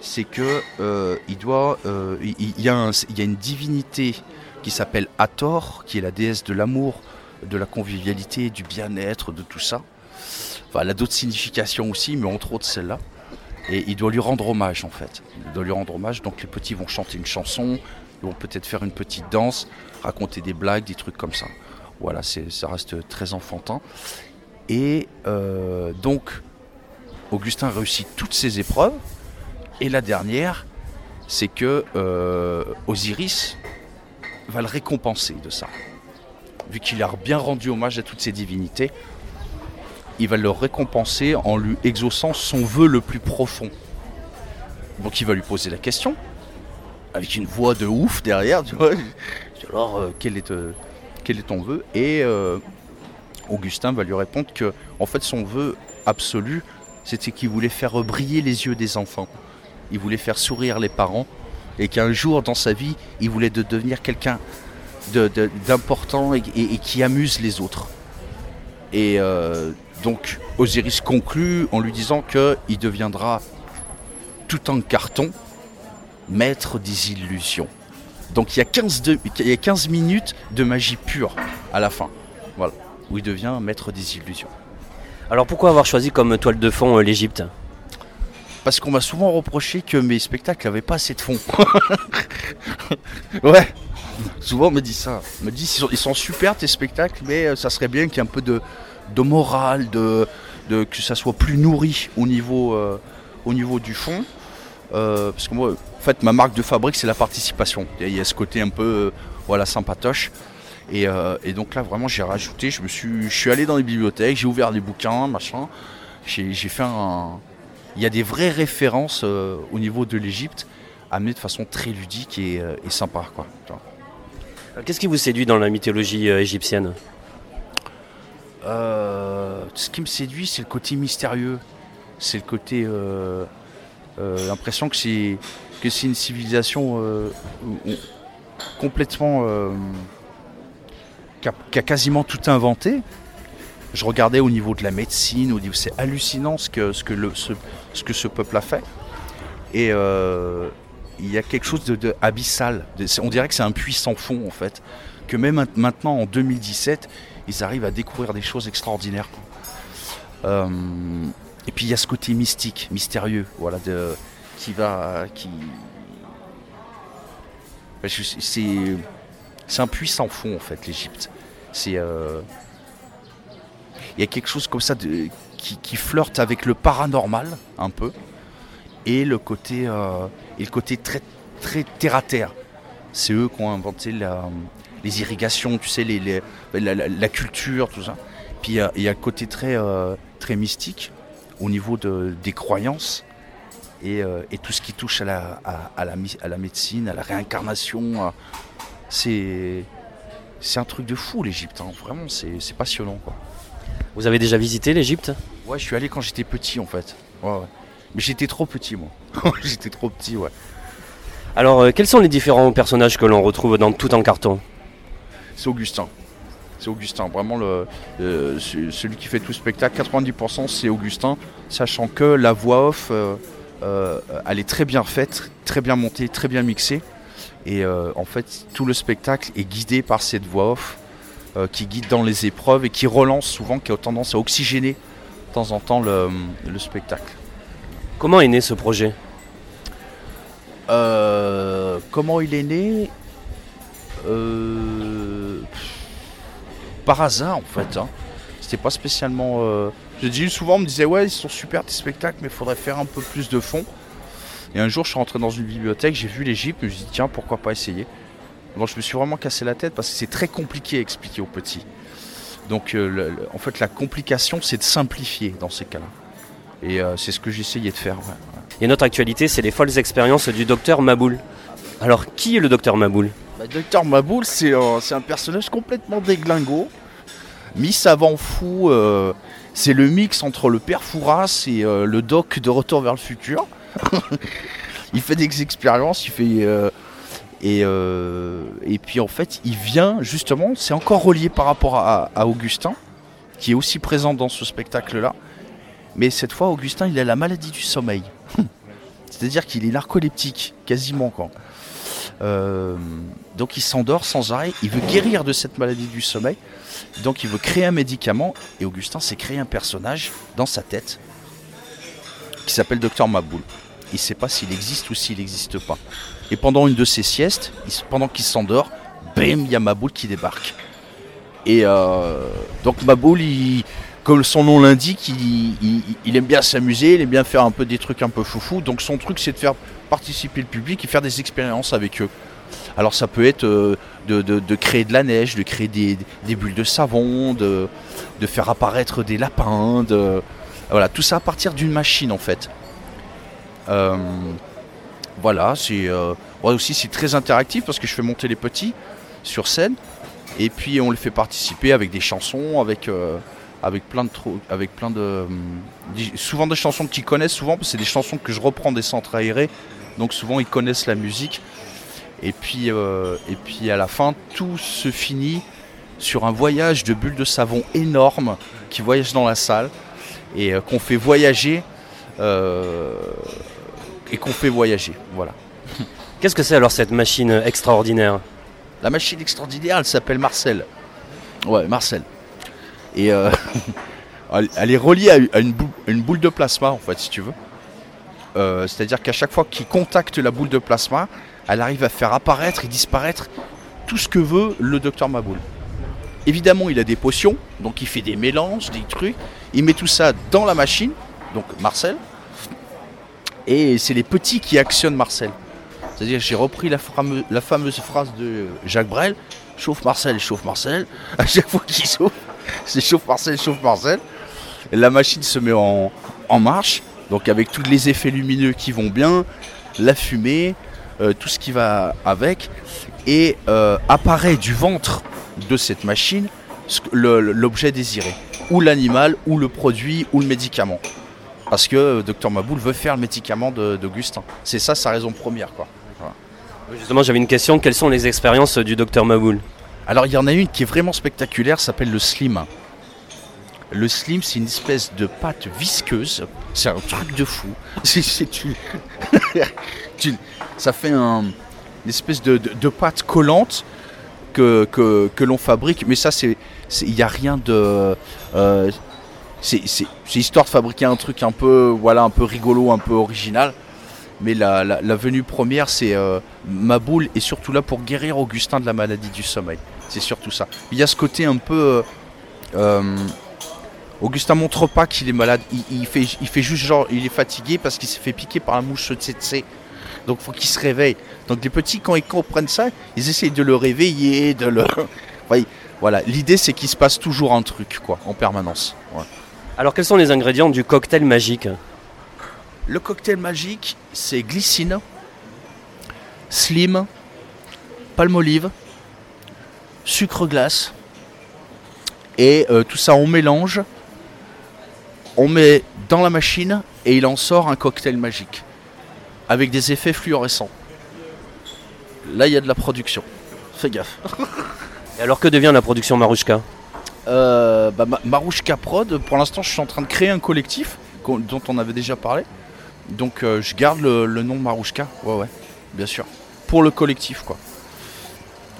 c'est que euh, il doit, euh, il y a une divinité qui s'appelle Hathor, qui est la déesse de l'amour, de la convivialité, du bien-être, de tout ça. Enfin, elle a d'autres significations aussi, mais entre autres celle-là. Et il doit lui rendre hommage en fait. Il doit lui rendre hommage, donc les petits vont chanter une chanson, ils vont peut-être faire une petite danse, raconter des blagues, des trucs comme ça. Voilà, ça reste très enfantin. Et euh, donc, Augustin réussit toutes ses épreuves. Et la dernière, c'est que euh, Osiris va le récompenser de ça. Vu qu'il a bien rendu hommage à toutes ses divinités, il va le récompenser en lui exaucant son vœu le plus profond. Donc il va lui poser la question, avec une voix de ouf derrière, tu vois. Alors, euh, quel, est, euh, quel est ton vœu? Et euh, Augustin va lui répondre que, en fait, son vœu absolu, c'était qu'il voulait faire briller les yeux des enfants. Il voulait faire sourire les parents. Et qu'un jour dans sa vie, il voulait devenir quelqu'un d'important et, qui amuse les autres. Et donc Osiris conclut en lui disant qu'il deviendra tout en carton maître des illusions. Donc il y, a 15 il y a 15 minutes de magie pure à la fin. Voilà. Où il devient maître des illusions. Alors pourquoi avoir choisi comme toile de fond euh, l'Égypte? Parce qu'on m'a souvent reproché que mes spectacles n'avaient pas assez de fond. <laughs> ouais. Souvent on me dit ça. On me dit ils sont, super tes spectacles, mais euh, ça serait bien qu'il y ait un peu de, morale, de, que ça soit plus nourri au niveau, euh, du fond. Euh, parce que moi, en fait, ma marque de fabrique, c'est la participation. Il y a ce côté un peu, voilà, sympatoche. Et, et, donc là, vraiment, j'ai rajouté, je me suis, je suis allé dans les bibliothèques, j'ai ouvert des bouquins, machin. J'ai fait un. Il y a des vraies références au niveau de l'Égypte, amenées de façon très ludique et, et sympa, quoi. Qu'est-ce qui vous séduit dans la mythologie égyptienne? Euh, ce qui me séduit, c'est le côté mystérieux. C'est le côté. Euh, euh, l'impression que c'est, que c'est une civilisation complètement. Qui a, quasiment tout inventé. Je regardais au niveau de la médecine, c'est hallucinant ce que, ce, que ce, peuple a fait. Et il y a quelque chose de, abyssal. On dirait que c'est un puits sans fond en fait. Que même maintenant en 2017, ils arrivent à découvrir des choses extraordinaires. Euh, et puis il y a ce côté mystique, mystérieux, voilà, qui va, c'est, un puissant fond en fait, l'Égypte. C'est, euh, il y a quelque chose comme ça qui, flirte avec le paranormal un peu, et le côté, euh, et le côté très, très terre à terre. C'est eux qui ont inventé les irrigations, tu sais, la, culture, tout ça. Puis il y, a le côté très, euh, très mystique au niveau de, des croyances et, euh, et, tout ce qui touche à la, médecine, à la réincarnation. C'est, un truc de fou l'Égypte, hein. vraiment, c'est, passionnant. Vous avez déjà visité l'Égypte Ouais, je suis allé quand j'étais petit en fait. Ouais, ouais. Mais j'étais trop petit moi. <laughs> j'étais trop petit, ouais. Alors, euh, quels sont les différents personnages que l'on retrouve dans Tout en carton c'est Augustin. C'est Augustin, vraiment le, celui qui fait tout le spectacle. 90% c'est Augustin, sachant que la voix off, euh, euh, elle est très bien faite, très bien montée, très bien mixée. Et euh, en fait, tout le spectacle est guidé par cette voix off qui guide dans les épreuves et qui relance souvent, qui a tendance à oxygéner de temps en temps le, le spectacle. Comment est né ce projet? Comment il est né? Euh, par hasard en fait. Hein. C'était pas spécialement. Euh... J'ai dit souvent, on me disait ouais, ils sont super tes spectacles, mais il faudrait faire un peu plus de fond. Et un jour, je suis rentré dans une bibliothèque, j'ai vu l'Égypte, je me suis dit tiens, pourquoi pas essayer? Donc je me suis vraiment cassé la tête parce que c'est très compliqué à expliquer aux petits. Donc euh, en fait, la complication, c'est de simplifier dans ces cas-là. Et euh, c'est ce que j'ai essayé de faire. Et notre actualité, c'est les folles expériences du docteur Maboul. Alors, qui est le docteur Maboul? Bah, Docteur Maboul, c'est un personnage complètement déglingo, mi-savant fou. Euh, c'est le mix entre le père Fouras et euh, le doc de Retour vers le futur. <laughs> il fait des expériences, il fait. Euh, et, puis en fait, il vient justement, c'est encore relié par rapport à, Augustin, qui est aussi présent dans ce spectacle-là. Mais cette fois, Augustin, il a la maladie du sommeil. <laughs> C'est-à-dire qu'il est narcoleptique, quasiment. Quoi. Euh, donc il s'endort sans arrêt, il veut guérir de cette maladie du sommeil, donc il veut créer un médicament, et Augustin s'est créé un personnage dans sa tête qui s'appelle Docteur Maboul. Il ne sait pas s'il existe ou s'il n'existe pas. Et pendant une de ses siestes, pendant qu'il s'endort, bam, il y a Maboul qui débarque. Et euh, donc Maboul, comme son nom l'indique, il, aime bien s'amuser, il aime bien faire un peu des trucs un peu foufou. Donc son truc, c'est de faire participer le public et faire des expériences avec eux. Alors ça peut être euh, de, créer de la neige, de créer des, bulles de savon, de, faire apparaître des lapins, voilà, tout ça à partir d'une machine en fait. Euh, voilà, c'est euh, aussi c'est très interactif parce que je fais monter les petits sur scène. Et puis on les fait participer avec des chansons, avec plein de avec plein de souvent des chansons qu'ils connaissent souvent parce que c'est des chansons que je reprends des centres aérés. Donc souvent ils connaissent la musique. Et puis, euh, à la fin, tout se finit sur un voyage de bulles de savon énorme qui voyage dans la salle et euh, qu'on fait voyager euh, et qu'on fait voyager. Voilà. <laughs> Qu'est-ce que c'est alors cette machine extraordinaire? La machine extraordinaire, elle s'appelle Marcel. Ouais, Marcel. Et <laughs> elle est reliée à une, une, boule de plasma en fait, si tu veux. C'est-à-dire qu'à chaque fois qu'il contacte la boule de plasma, elle arrive à faire apparaître et disparaître tout ce que veut le docteur Maboul. Évidemment, il a des potions, donc il fait des mélanges, des trucs. Il met tout ça dans la machine, donc Marcel. Et c'est les petits qui actionnent Marcel. C'est-à-dire, j'ai repris la, fameuse phrase de Jacques Brel chauffe Marcel, chauffe Marcel. <laughs> À chaque fois qu'il chauffe, c'est chauffe Marcel, chauffe Marcel. la machine se met en, en marche, donc avec tous les effets lumineux qui vont bien, la fumée, euh, tout ce qui va avec, et euh, apparaît du ventre de cette machine l'objet désiré, ou l'animal, ou le produit, ou le médicament. Parce que euh, Dr Maboul veut faire le médicament d'Augustin. C'est ça sa raison première. Quoi. Justement, j'avais une question. Quelles sont les expériences du Dr Maboul? Alors, il y en a une qui est vraiment spectaculaire, s'appelle le slim. Le slim, c'est une espèce de pâte visqueuse. C'est un truc de fou. <laughs> C'est <laughs> ça fait un, une espèce de, pâte collante que, que, l'on fabrique. Mais ça, c'est il n'y a rien de. Euh, c'est histoire de fabriquer un truc un peu, voilà, un peu rigolo, un peu original. Mais la, venue première, c'est euh, ma boule est surtout là pour guérir Augustin de la maladie du sommeil. C'est surtout ça. Il y a ce côté un peu. Euh, Augustin montre pas qu'il est malade. Il, fait, il fait juste genre, il est fatigué parce qu'il s'est fait piquer par la mouche tsetse. Donc faut qu'il se réveille. Donc les petits, quand ils comprennent ça, ils essayent de le réveiller, de le. <laughs> voilà. L'idée, c'est qu'il se passe toujours un truc, quoi, en permanence. Alors quels sont les ingrédients du cocktail magique Le cocktail magique, c'est glycine, slim, palme-olive, sucre glace. Et euh, tout ça, on mélange on met dans la machine et il en sort un cocktail magique avec des effets fluorescents. Là, il y a de la production. Fais gaffe. et alors, que devient la production Marouchka euh, bah, Marouchka Prod, pour l'instant, je suis en train de créer un collectif dont on avait déjà parlé. Donc, euh, je garde le, nom Marouchka. Ouais, ouais, bien sûr. Pour le collectif, quoi.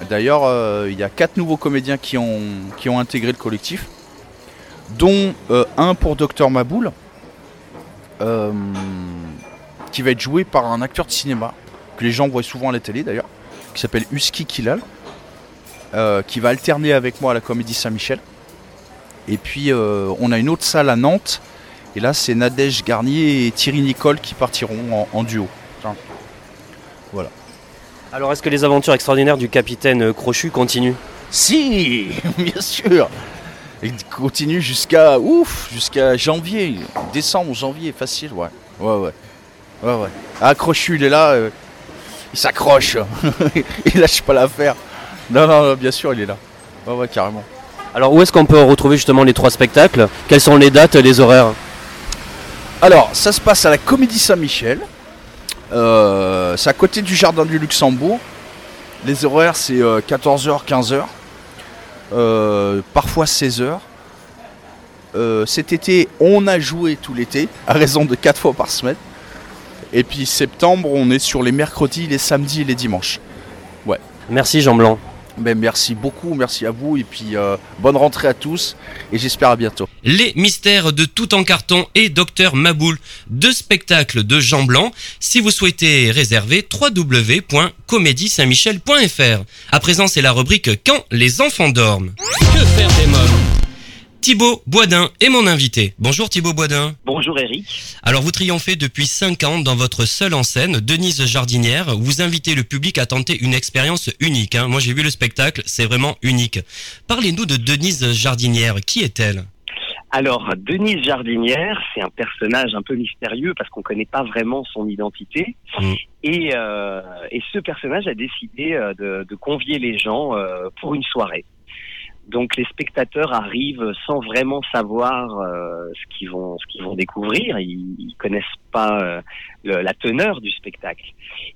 D'ailleurs, euh, il y a quatre nouveaux comédiens qui ont, intégré le collectif dont euh, un pour Docteur Maboul, qui va être joué par un acteur de cinéma, que les gens voient souvent à la télé d'ailleurs, qui s'appelle Husky Kilal, euh, qui va alterner avec moi à la Comédie Saint-Michel. Et puis on a une autre salle à Nantes, et là c'est Nadège Garnier et Thierry Nicole qui partiront en, duo. voilà. Alors est-ce que les aventures extraordinaires du capitaine Crochu continuent? Si, <laughs> bien sûr il continue jusqu'à ouf, jusqu'à janvier, décembre, janvier, facile, ouais. Ouais, ouais. Ouais, ouais. Accrochu, il est là, euh, il s'accroche. <laughs> il lâche pas l'affaire. Non, non, bien sûr, il est là. Ouais, ouais, carrément. Alors, où est-ce qu'on peut retrouver justement les trois spectacles? Quelles sont les dates, les horaires? Alors, ça se passe à la Comédie Saint-Michel. Euh, c'est à côté du Jardin du Luxembourg. Les horaires, c'est 14h, euh, 15h. Euh, parfois 16 heures. Euh, cet été, on a joué tout l'été, à raison de 4 fois par semaine. Et puis septembre, on est sur les mercredis, les samedis et les dimanches. Ouais. Merci Jean Blanc. Ben, merci beaucoup, merci à vous et puis euh, bonne rentrée à tous et j'espère à bientôt. Les mystères de tout en carton et Docteur Maboul, deux spectacles de Jean Blanc. Si vous souhaitez réserver, www.comédie-saint-michel.fr. À présent, c'est la rubrique Quand les enfants dorment. Que faire des mômes? Thibaut Boisdin est mon invité. Bonjour Thibaut Boisdin. Bonjour Eric. Alors vous triomphez depuis 5 ans dans votre seule en scène, Denise Jardinière. Vous invitez le public à tenter une expérience unique. hein. Moi j'ai vu le spectacle, c'est vraiment unique. Parlez-nous de Denise Jardinière. Qui est-elle? Alors, Denise Jardinière, c'est un personnage un peu mystérieux parce qu'on ne connaît pas vraiment son identité. Mm. Et, euh, et ce personnage a décidé euh, de, de convier les gens euh, pour une soirée. Donc les spectateurs arrivent sans vraiment savoir euh, ce qu'ils vont ce qu'ils vont découvrir. Ils, ils connaissent pas euh, le- la teneur du spectacle.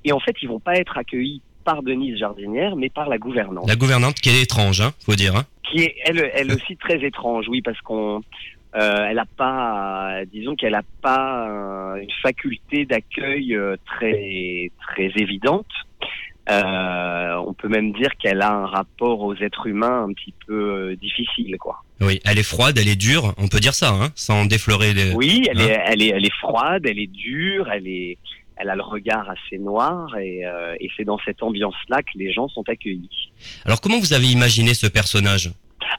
Et en fait, ils vont pas être accueillis par Denise Jardinière, mais par la gouvernante. La gouvernante qui est étrange, hein, faut dire. hein. qui est elle, elle aussi très étrange, oui, parce qu'on, euh, elle a pas, disons qu'elle a pas euh, une faculté d'accueil euh, très très évidente. Euh, on peut même dire qu'elle a un rapport aux êtres humains un petit peu euh, difficile, quoi. Oui, elle est froide, elle est dure, on peut dire ça, hein, sans déflorer les... Oui, elle Hein est, elle est, elle est froide, elle est dure, elle est, elle a le regard assez noir, et, euh, et c'est dans cette ambiance-là que les gens sont accueillis. Alors comment vous avez imaginé ce personnage?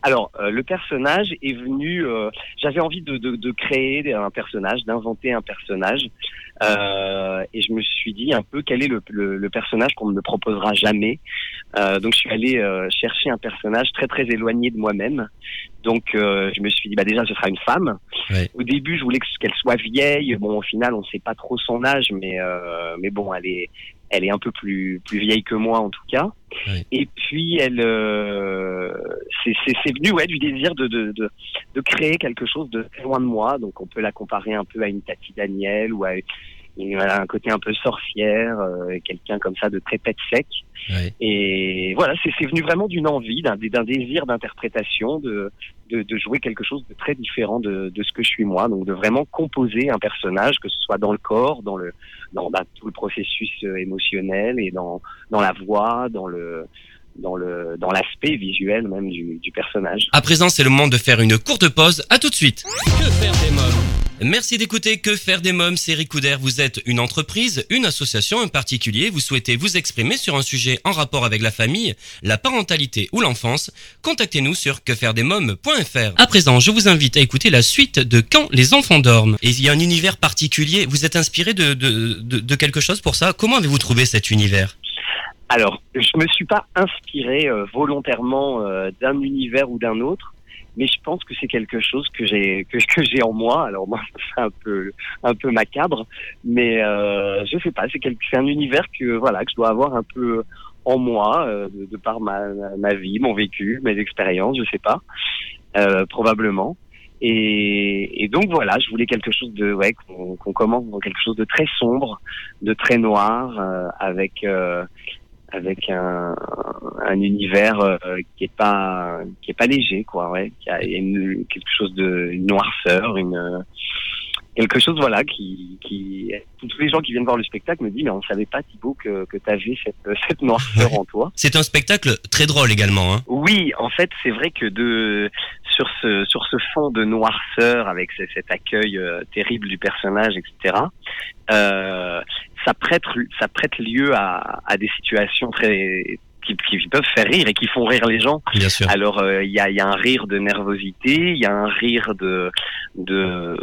Alors, euh, le personnage est venu. euh, J'avais envie de, de, de créer un personnage, d'inventer un personnage, euh, et je me suis dit un peu quel est le, le, le personnage qu'on ne me proposera jamais. Donc, je suis allé chercher un personnage très très éloigné de moi-même. Donc, je me suis dit bah déjà ce sera une femme. Au début, je voulais que- qu'elle soit vieille. Bon, au final, on ne sait pas trop son âge, mais mais bon, elle est elle est un peu plus plus vieille que moi en tout cas. Et puis elle, euh, c'est venu ouais du désir de, de de de créer quelque chose de très loin de moi. Donc on peut la comparer un peu à une Tati Daniel ou à une- à un côté un peu sorcière, euh, quelqu'un comme ça de très pète sec. Et voilà, c'est c'est venu vraiment d'une envie, d'un d'un désir d'interprétation, de, de de jouer quelque chose de très différent de ce que je suis moi. Donc de vraiment composer un personnage, que ce soit dans le corps, dans le dans bah, tout le processus euh, émotionnel et dans dans la voix, dans le dans le dans l'aspect visuel même du, du personnage. À présent, c'est le moment de faire une courte pause. À tout de suite. Que faire des mômes? Merci d'écouter Que faire des mômes, c'est Ricoudère. Vous êtes une entreprise, une association, un particulier. Vous souhaitez vous exprimer sur un sujet en rapport avec la famille, la parentalité ou l'enfance. Contactez-nous sur quefairedesmômes.fr. À présent, je vous invite à écouter la suite de Quand les enfants dorment. Et il y a un univers particulier. Vous êtes inspiré de, de, de, de quelque chose pour ça? Comment avez-vous trouvé cet univers? Alors, je me suis pas inspiré euh, volontairement euh, d'un univers ou d'un autre, mais je pense que c'est quelque chose que j'ai que, que j'ai en moi. Alors moi, <laughs> c'est un peu un peu macabre, mais euh, je sais pas. C'est quelque c'est un univers que voilà que je dois avoir un peu en moi euh, de, de par ma, ma vie, mon vécu, mes expériences, je sais pas, euh, probablement. Et, et donc voilà, je voulais quelque chose de ouais qu'on qu'on commence dans quelque chose de très sombre, de très noir, euh, avec euh, avec un, un univers euh, qui est pas qui est pas léger quoi ouais qui a une, quelque chose de une noirceur une quelque chose voilà qui qui tous les gens qui viennent voir le spectacle me disent mais on savait pas Thibaut que que t'avais cette <laughs> cette noirceur en toi C'est un spectacle très drôle également. Hein oui, en fait, c'est vrai que de sur ce sur ce fond de noirceur avec ce- cet accueil euh, terrible du personnage, etc. Euh, ça prête ça prête lieu à, à des situations très qui, qui peuvent faire rire et qui font rire les gens. Bien sûr. Alors euh, il y, a, il y a un rire de nervosité, il y a un rire de de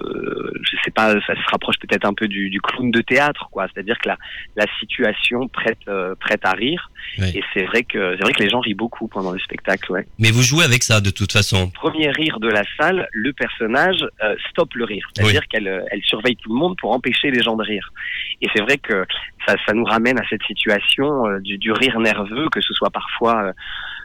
je sais pas, ça se rapproche peut-être un peu du, du clown de théâtre, quoi. C'est-à-dire que la la situation prête euh, prête à rire. Et c'est vrai que c'est vrai que les gens rient beaucoup pendant le spectacle, ouais. Mais vous jouez avec ça de toute façon. Premier rire de la salle, le personnage euh, stoppe le rire, c'est-à-dire qu'elle elle surveille tout le monde pour empêcher les gens de rire. Et c'est vrai que ça, ça nous ramène à cette situation euh, du, du rire nerveux, que ce soit parfois, euh,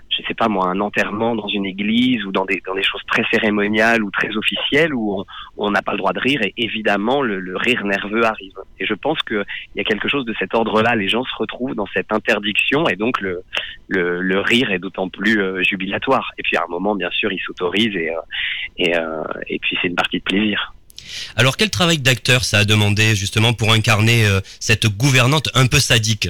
je sais pas moi, un enterrement dans une église ou dans des, dans des choses très cérémoniales ou très officielles où on- n'a pas le droit de rire et évidemment le, le rire nerveux arrive. Et je pense qu'il y a quelque chose de cet ordre-là, les gens se retrouvent dans cette interdiction et donc le, le, le rire est d'autant plus euh, jubilatoire. Et puis à un moment, bien sûr, ils s'autorisent et, euh, et, et puis c'est une partie de plaisir. Alors quel travail d'acteur ça a demandé justement pour incarner euh, cette gouvernante un peu sadique?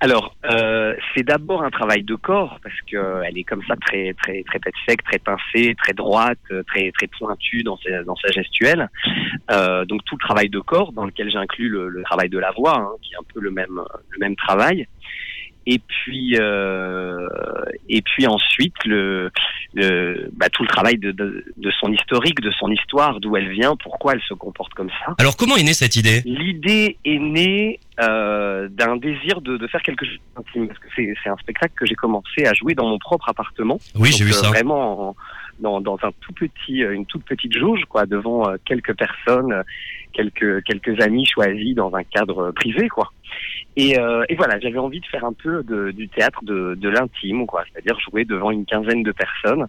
Alors, euh, c'est d'abord un travail de corps parce que elle est comme ça très très très tête sec, très pincée, très droite, très très pointue dans sa dans sa gestuelle. Euh, donc tout le travail de corps dans lequel j'inclus le, le, travail de la voix, hein, qui est un peu le même le même travail et puis euh, et puis ensuite le, le bah, tout le travail de, de, de, son historique, de son histoire, d'où elle vient, pourquoi elle se comporte comme ça. Alors comment est née cette idée? L'idée est née euh, d'un désir de, de, faire quelque chose d'intime parce que c'est un spectacle que j'ai commencé à jouer dans mon propre appartement. Oui, j'ai vu euh, ça. Vraiment en, dans, dans un tout petit, euh, une toute petite jauge quoi, devant euh, quelques personnes, quelques quelques amis choisis dans un cadre privé quoi. Et, euh, et, voilà, j'avais envie de faire un peu de, du théâtre de, de l'intime, quoi, c'est-à-dire jouer devant une quinzaine de personnes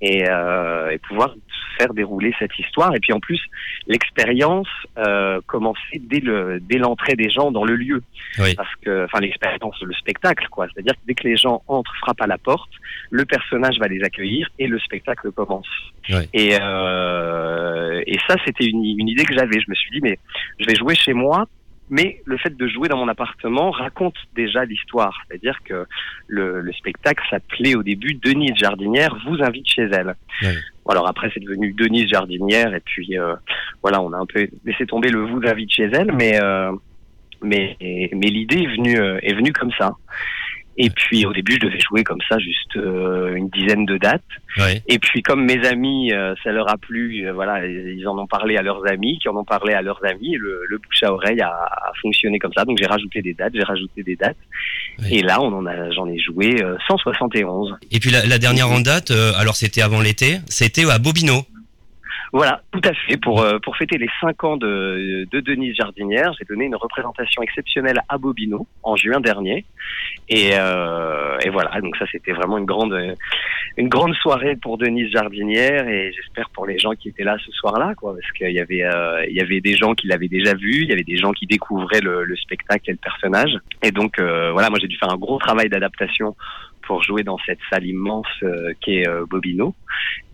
et, euh, et, pouvoir faire dérouler cette histoire. Et puis en plus, l'expérience euh, commençait dès le dès l'entrée des gens dans le lieu, oui. parce que, enfin, l'expérience, le spectacle, quoi. C'est-à-dire que dès que les gens entrent, frappent à la porte, le personnage va les accueillir et le spectacle commence. Oui. Et euh, et ça, c'était une, une idée que j'avais. Je me suis dit, mais je vais jouer chez moi mais le fait de jouer dans mon appartement raconte déjà l'histoire. C'est-à-dire que le, le spectacle s'appelait au début Denise Jardinière vous invite chez elle. Oui. Alors après c'est devenu Denise Jardinière et puis euh, voilà on a un peu laissé tomber le vous invite chez elle, mais euh, mais mais l'idée est venue euh, est venue comme ça. Et puis au début, je devais jouer comme ça, juste euh, une dizaine de dates. Et puis comme mes amis, euh, ça leur a plu, euh, voilà, ils en ont parlé à leurs amis, qui en ont parlé à leurs amis. Et le, le bouche à oreille a, a fonctionné comme ça. Donc j'ai rajouté des dates, j'ai rajouté des dates. Et là, on en a, j'en ai joué 171. Et puis la, la dernière en date, alors c'était avant l'été, c'était à Bobino. Voilà, tout à fait. Pour euh, pour fêter les cinq ans de, de Denise Jardinière, j'ai donné une représentation exceptionnelle à Bobino en juin dernier. Et, euh, et voilà, donc ça c'était vraiment une grande une grande soirée pour Denise Jardinière et j'espère pour les gens qui étaient là ce soir-là, quoi, parce qu'il y avait euh, il y avait des gens qui l'avaient déjà vu, il y avait des gens qui découvraient le, le spectacle et le personnage. Et donc euh, voilà, moi j'ai dû faire un gros travail d'adaptation pour jouer dans cette salle immense euh, qui est Bobino.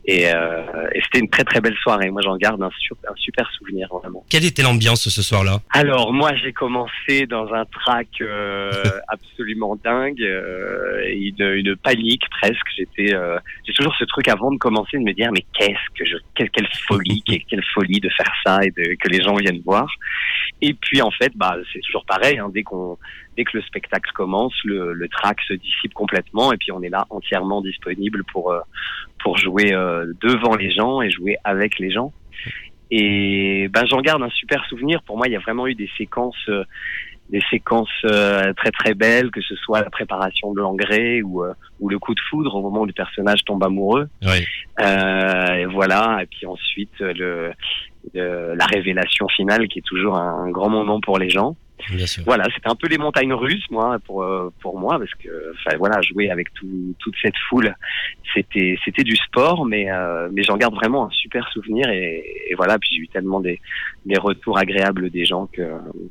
Et, euh, et c'était une très très belle soirée. Moi, j'en garde un super, un super souvenir vraiment. Quelle était l'ambiance ce soir-là? Alors moi, j'ai commencé dans un track euh, <laughs> absolument dingue, euh, une, une panique presque. J'étais, euh, j'ai toujours ce truc avant de commencer de me dire mais qu'est-ce que je, quelle, quelle folie, <laughs> quelle, quelle, folie de faire ça et de, que les gens viennent voir. Et puis en fait, bah c'est toujours pareil. Hein, dès qu'on dès que le spectacle commence, le, le track se dissipe complètement et puis on est là entièrement disponible pour euh, pour jouer euh, devant les gens et jouer avec les gens. Et ben j'en garde un super souvenir. Pour moi, il y a vraiment eu des séquences euh, des séquences euh, très très belles, que ce soit la préparation de l'engrais ou, ou le coup de foudre au moment où le personnage tombe amoureux. Oui. Euh, et voilà. Et puis ensuite le, le, la révélation finale qui est toujours un, un grand moment pour les gens. Bien sûr. Voilà, c'était un peu les montagnes russes, moi, pour euh, pour moi, parce que, enfin, voilà, jouer avec tout, toute cette foule, c'était c'était du sport, mais euh, mais j'en garde vraiment un super souvenir et, et voilà, puis j'ai eu tellement des des retours agréables des gens que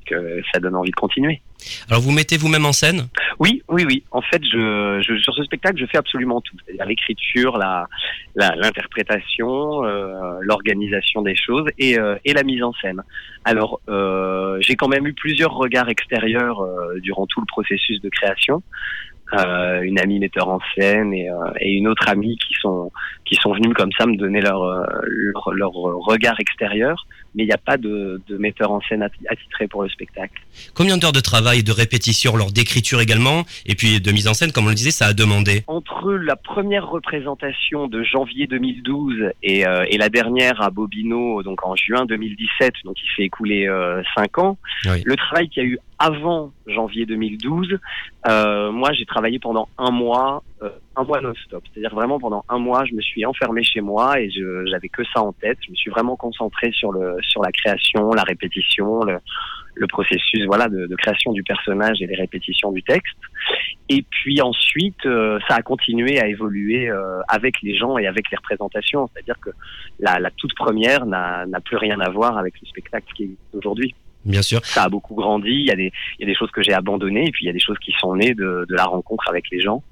que ça donne envie de continuer. Alors vous mettez vous-même en scène? Oui, oui, oui. En fait, sur ce spectacle, je fais absolument tout, c'est-à-dire l'écriture, l'interprétation, euh, l'organisation des choses et euh, et la mise en scène. Alors, euh, j'ai quand même eu plusieurs regards extérieurs durant tout le processus de création. Une amie metteur en scène et, et, une autre amie qui sont qui sont venues comme ça me donner leur leur, leur regard extérieur mais il n'y a pas de, de, metteur en scène attitré pour le spectacle. Combien d'heures de travail et de répétition lors d'écriture également et puis de mise en scène comme on le disait ça a demandé? Entre la première représentation de janvier 2012 et, euh, et la dernière à Bobino donc en juin 2017 donc il s'est écoulé euh, cinq ans oui. le travail qu'il y a eu avant janvier 2012 euh, moi j'ai travaillé pendant un mois euh, un mois non-stop. C'est-à-dire vraiment pendant un mois, je me suis enfermé chez moi et j'avais que ça en tête. Je me suis vraiment concentré sur le sur la création, la répétition, le, le processus voilà de, de, création du personnage et les répétitions du texte. Et puis ensuite, euh, ça a continué à évoluer euh, avec les gens et avec les représentations. C'est-à-dire que la, la toute première n'a plus rien à voir avec le spectacle qui est aujourd'hui. Bien sûr. Ça a beaucoup grandi. Il y a des, il y a des choses que j'ai abandonnées et puis il y a des choses qui sont nées de, de la rencontre avec les gens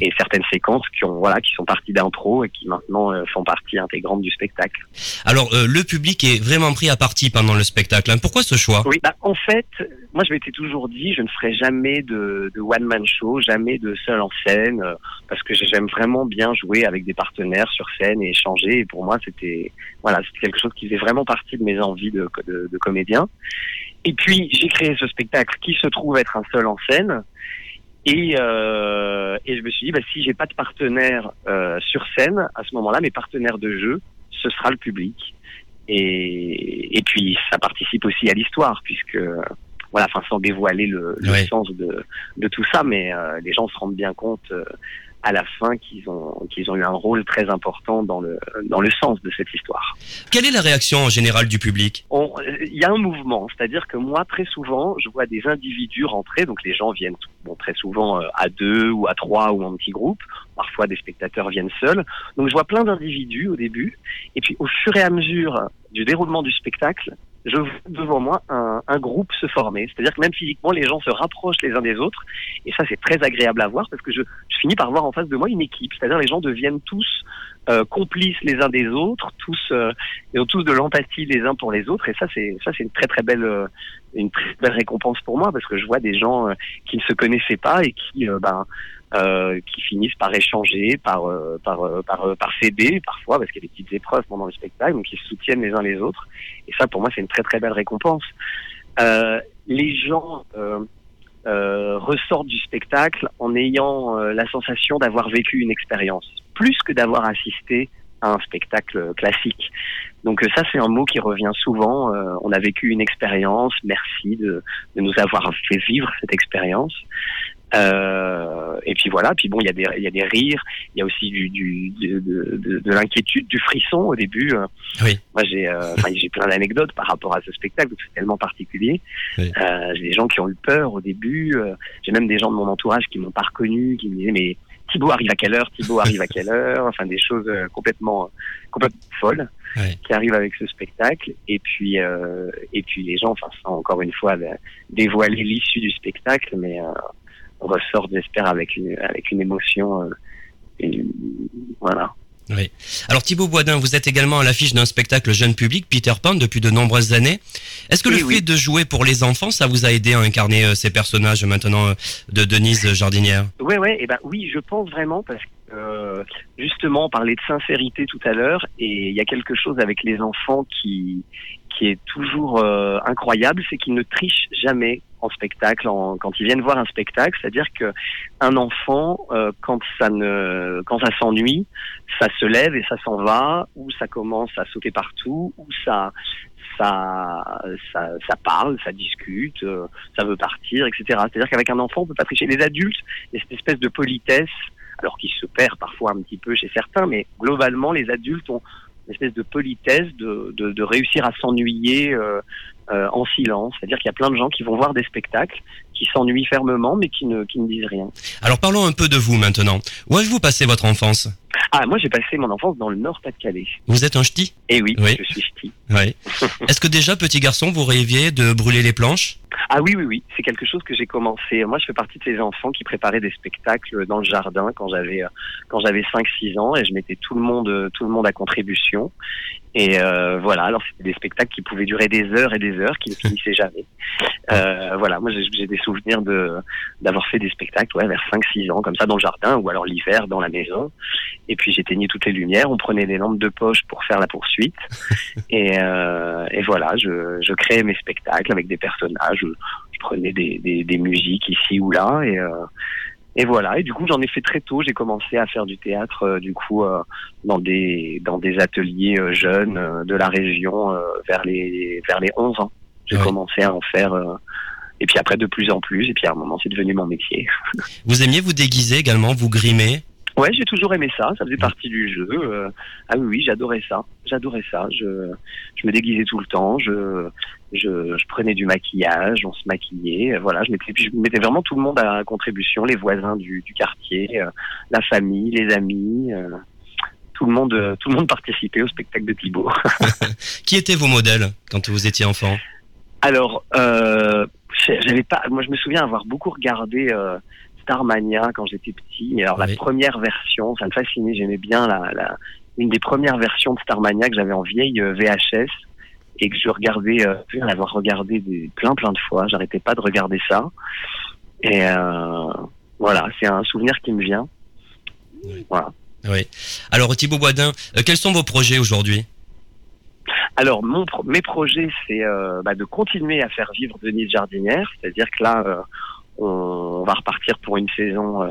et certaines séquences qui ont, voilà, qui sont parties d'impro et qui maintenant euh, font partie intégrante du spectacle. Alors, euh, le public est vraiment pris à partie pendant le spectacle. Hein. Pourquoi ce choix? Oui, bah, en fait, moi je m'étais toujours dit, je ne ferai jamais de, de one man show, jamais de seul en scène, euh, parce que j'aime vraiment bien jouer avec des partenaires sur scène et échanger. Et pour moi, c'était, voilà, c'était quelque chose qui faisait vraiment partie de mes envies de, de, de comédien. Et puis j'ai créé ce spectacle qui se trouve être un seul en scène. Et, euh, et je me suis dit, bah, si j'ai pas de partenaire euh, sur scène, à ce moment-là, mes partenaires de jeu, ce sera le public. Et, et puis ça participe aussi à l'histoire, puisque voilà, enfin sans dévoiler le, le sens de, de tout ça, mais euh, les gens se rendent bien compte euh, à la fin qu'ils ont qu'ils ont eu un rôle très important dans le dans le sens de cette histoire. Quelle est la réaction en général du public? Il y a un mouvement, c'est-à-dire que moi très souvent je vois des individus rentrer, donc les gens viennent bon très souvent euh, à deux ou à trois ou en petits groupes, parfois des spectateurs viennent seuls. Donc je vois plein d'individus au début, et puis au fur et à mesure du déroulement du spectacle, je vois devant moi un, un groupe se former. C'est-à-dire que même physiquement, les gens se rapprochent les uns des autres. Et ça, c'est très agréable à voir parce que je, je, finis par voir en face de moi une équipe. C'est-à-dire les gens deviennent tous euh, complices les uns des autres, tous euh, ils ont tous de l'empathie les uns pour les autres. Et ça, c'est ça, c'est une très très belle euh, une très belle récompense pour moi parce que je vois des gens euh, qui ne se connaissaient pas et qui euh, ben euh, qui finissent par échanger, par euh, par euh, par, par s'aider parfois parce qu'il y a des petites épreuves pendant le spectacle, donc ils se soutiennent les uns les autres. Et ça, pour moi, c'est une très très belle récompense. les gens ressortent du spectacle en ayant la sensation d'avoir vécu une expérience, plus que d'avoir assisté à un spectacle classique. Donc ça, c'est un mot qui revient souvent. on a vécu une expérience. Merci de, de nous avoir fait vivre cette expérience. Euh, et puis voilà, puis bon, il y a des il y a des rires, il y a aussi du, du de, de, de l'inquiétude, du frisson au début. Oui. Moi, j'ai euh, j'ai plein d'anecdotes par rapport à ce spectacle, c'est tellement particulier. Oui. Euh, j'ai des gens qui ont eu peur au début. Euh, j'ai même des gens de mon entourage qui m'ont pas reconnu, qui me disaient mais Thibaut arrive à quelle heure Thibaut arrive à quelle heure? Enfin des choses euh, complètement complètement folles ouais. qui arrivent avec ce spectacle. Et puis euh, et puis les gens, enfin sans encore une fois dévoiler l'issue du spectacle, mais on ressort, j'espère, avec une, avec une émotion. Euh, et, voilà. Oui. Alors Thibaut Boisdin, vous êtes également à l'affiche d'un spectacle jeune public, Peter Pan, depuis de nombreuses années. Est-ce que oui, le oui. fait de jouer pour les enfants, ça vous a aidé à incarner euh, ces personnages maintenant euh, de Denise Jardinière? Ouais, ouais, et ben oui, je pense vraiment parce que euh, justement, on parlait de sincérité tout à l'heure, et il y a quelque chose avec les enfants qui qui est toujours incroyable, c'est qu'ils ne trichent jamais en spectacle, quand ils viennent voir un spectacle, c'est-à-dire que un enfant, euh, quand ça ne, quand ça s'ennuie, ça se lève et ça s'en va, ou ça commence à sauter partout, ou ça, ça, ça, parle, ça discute, euh, ça veut partir, etc. C'est-à-dire qu'avec un enfant, on peut pas tricher. Les adultes, il y a cette espèce de politesse, alors qui se perd parfois un petit peu chez certains, mais globalement, les adultes ont une espèce de politesse de, réussir à s'ennuyer euh, en silence. C'est-à-dire qu'il y a plein de gens qui vont voir des spectacles, qui s'ennuient fermement, mais qui ne, qui ne disent rien. Alors parlons un peu de vous maintenant. Où avez-vous passé votre enfance? Ah, moi j'ai passé mon enfance dans le Nord-Pas-de-Calais. Vous êtes un ch'ti? Eh oui, Oui. je suis ch'ti. Oui. <laughs> Est-ce que déjà, petit garçon, vous rêviez de brûler les planches? Ah oui, oui, oui, c'est quelque chose que j'ai commencé. Moi, je fais partie de ces enfants qui préparaient des spectacles dans le jardin quand j'avais euh, quand j'avais 5-6 ans et je mettais tout le monde euh, tout le monde à contribution. Et euh, voilà, alors c'était des spectacles qui pouvaient durer des heures et des heures, qui ne finissaient jamais. Euh, voilà, moi j'ai des souvenirs de d'avoir fait des spectacles ouais, vers 5-6 ans comme ça dans le jardin ou alors l'hiver dans la maison. Et puis j'éteignais toutes les lumières, on prenait des lampes de poche pour faire la poursuite. <laughs> et, euh, et voilà, je, je créais mes spectacles avec des personnages. Je, prenais des, des, des musiques ici ou là et euh, et voilà. Et du coup, j'en ai fait très tôt. J'ai commencé à faire du théâtre, euh, du coup, euh, dans des dans des ateliers euh, jeunes de la région vers les vers les 11 ans. J'ai Ouais. commencé à en faire. Et puis après, de plus en plus. Et puis à un moment, c'est devenu mon métier. <laughs> Vous aimiez vous déguiser également, vous grimer Ouais, j'ai toujours aimé ça. Ça faisait partie du jeu. Euh, ah oui, oui, j'adorais ça. J'adorais ça. Je, je me déguisais tout le temps. Je, je, je prenais du maquillage. On se maquillait. Euh, Voilà, je mettais, puis je mettais vraiment tout le monde à contribution. Les voisins du, du quartier, euh, la famille, les amis. euh, tout le monde, tout le monde participait au spectacle de Thibaut. <laughs> Qui étaient vos modèles quand vous étiez enfant? Alors, j'avais pas. Moi, je me souviens avoir beaucoup regardé euh, Starmania quand j'étais petit. Alors, la première version, ça me fascinait. J'aimais bien la, la, une des premières versions de Starmania que j'avais en vieille euh, VHS et que je regardais, euh, l'avoir regardé des, plein plein de fois. J'arrêtais pas de regarder ça. Et euh, voilà, c'est un souvenir qui me vient. Voilà. Oui. Alors Thibaut Boisdin, euh, quels sont vos projets aujourd'hui? Alors, mon mes projets, c'est euh, bah, de continuer à faire vivre Denise Jardinière, c'est-à-dire que là, euh, on, va repartir pour une saison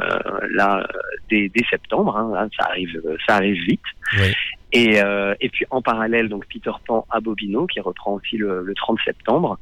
là dès, septembre. Hein, ça arrive, ça arrive vite. Oui. Et, et puis en parallèle, donc Peter Pan à Bobino qui reprend aussi le, le 30 septembre.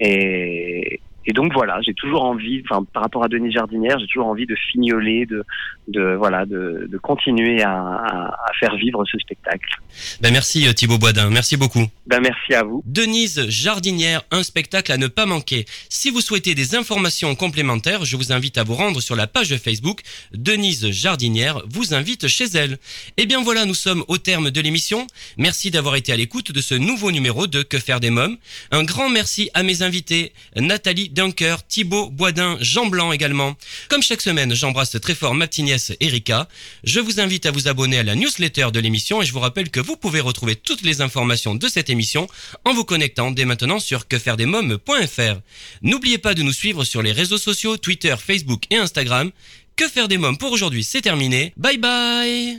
Et, et donc voilà, j'ai toujours envie, enfin par rapport à Denis Jardinière, j'ai toujours envie de fignoler, de, de voilà, de, de continuer à, à, faire vivre ce spectacle. Ben merci euh, Thibaut Boisdin, merci beaucoup. Ben merci à vous. Denise Jardinière, un spectacle à ne pas manquer. Si vous souhaitez des informations complémentaires, je vous invite à vous rendre sur la page Facebook. Denise Jardinière vous invite chez elle. Et eh bien voilà, nous sommes au terme de l'émission. Merci d'avoir été à l'écoute de ce nouveau numéro de Que faire des mômes. Un grand merci à mes invités, Nathalie Dunker, Thibaut Boisdin, Jean Blanc également. Comme chaque semaine, j'embrasse très fort ma petite nièce Erika. Je vous invite à vous abonner à la newsletter de l'émission et je vous rappelle que vous pouvez retrouver toutes les informations de cette émission en vous connectant dès maintenant sur quefairedesmoms.fr. N'oubliez pas de nous suivre sur les réseaux sociaux Twitter, Facebook et Instagram. Que faire des mômes pour aujourd'hui, c'est terminé. Bye bye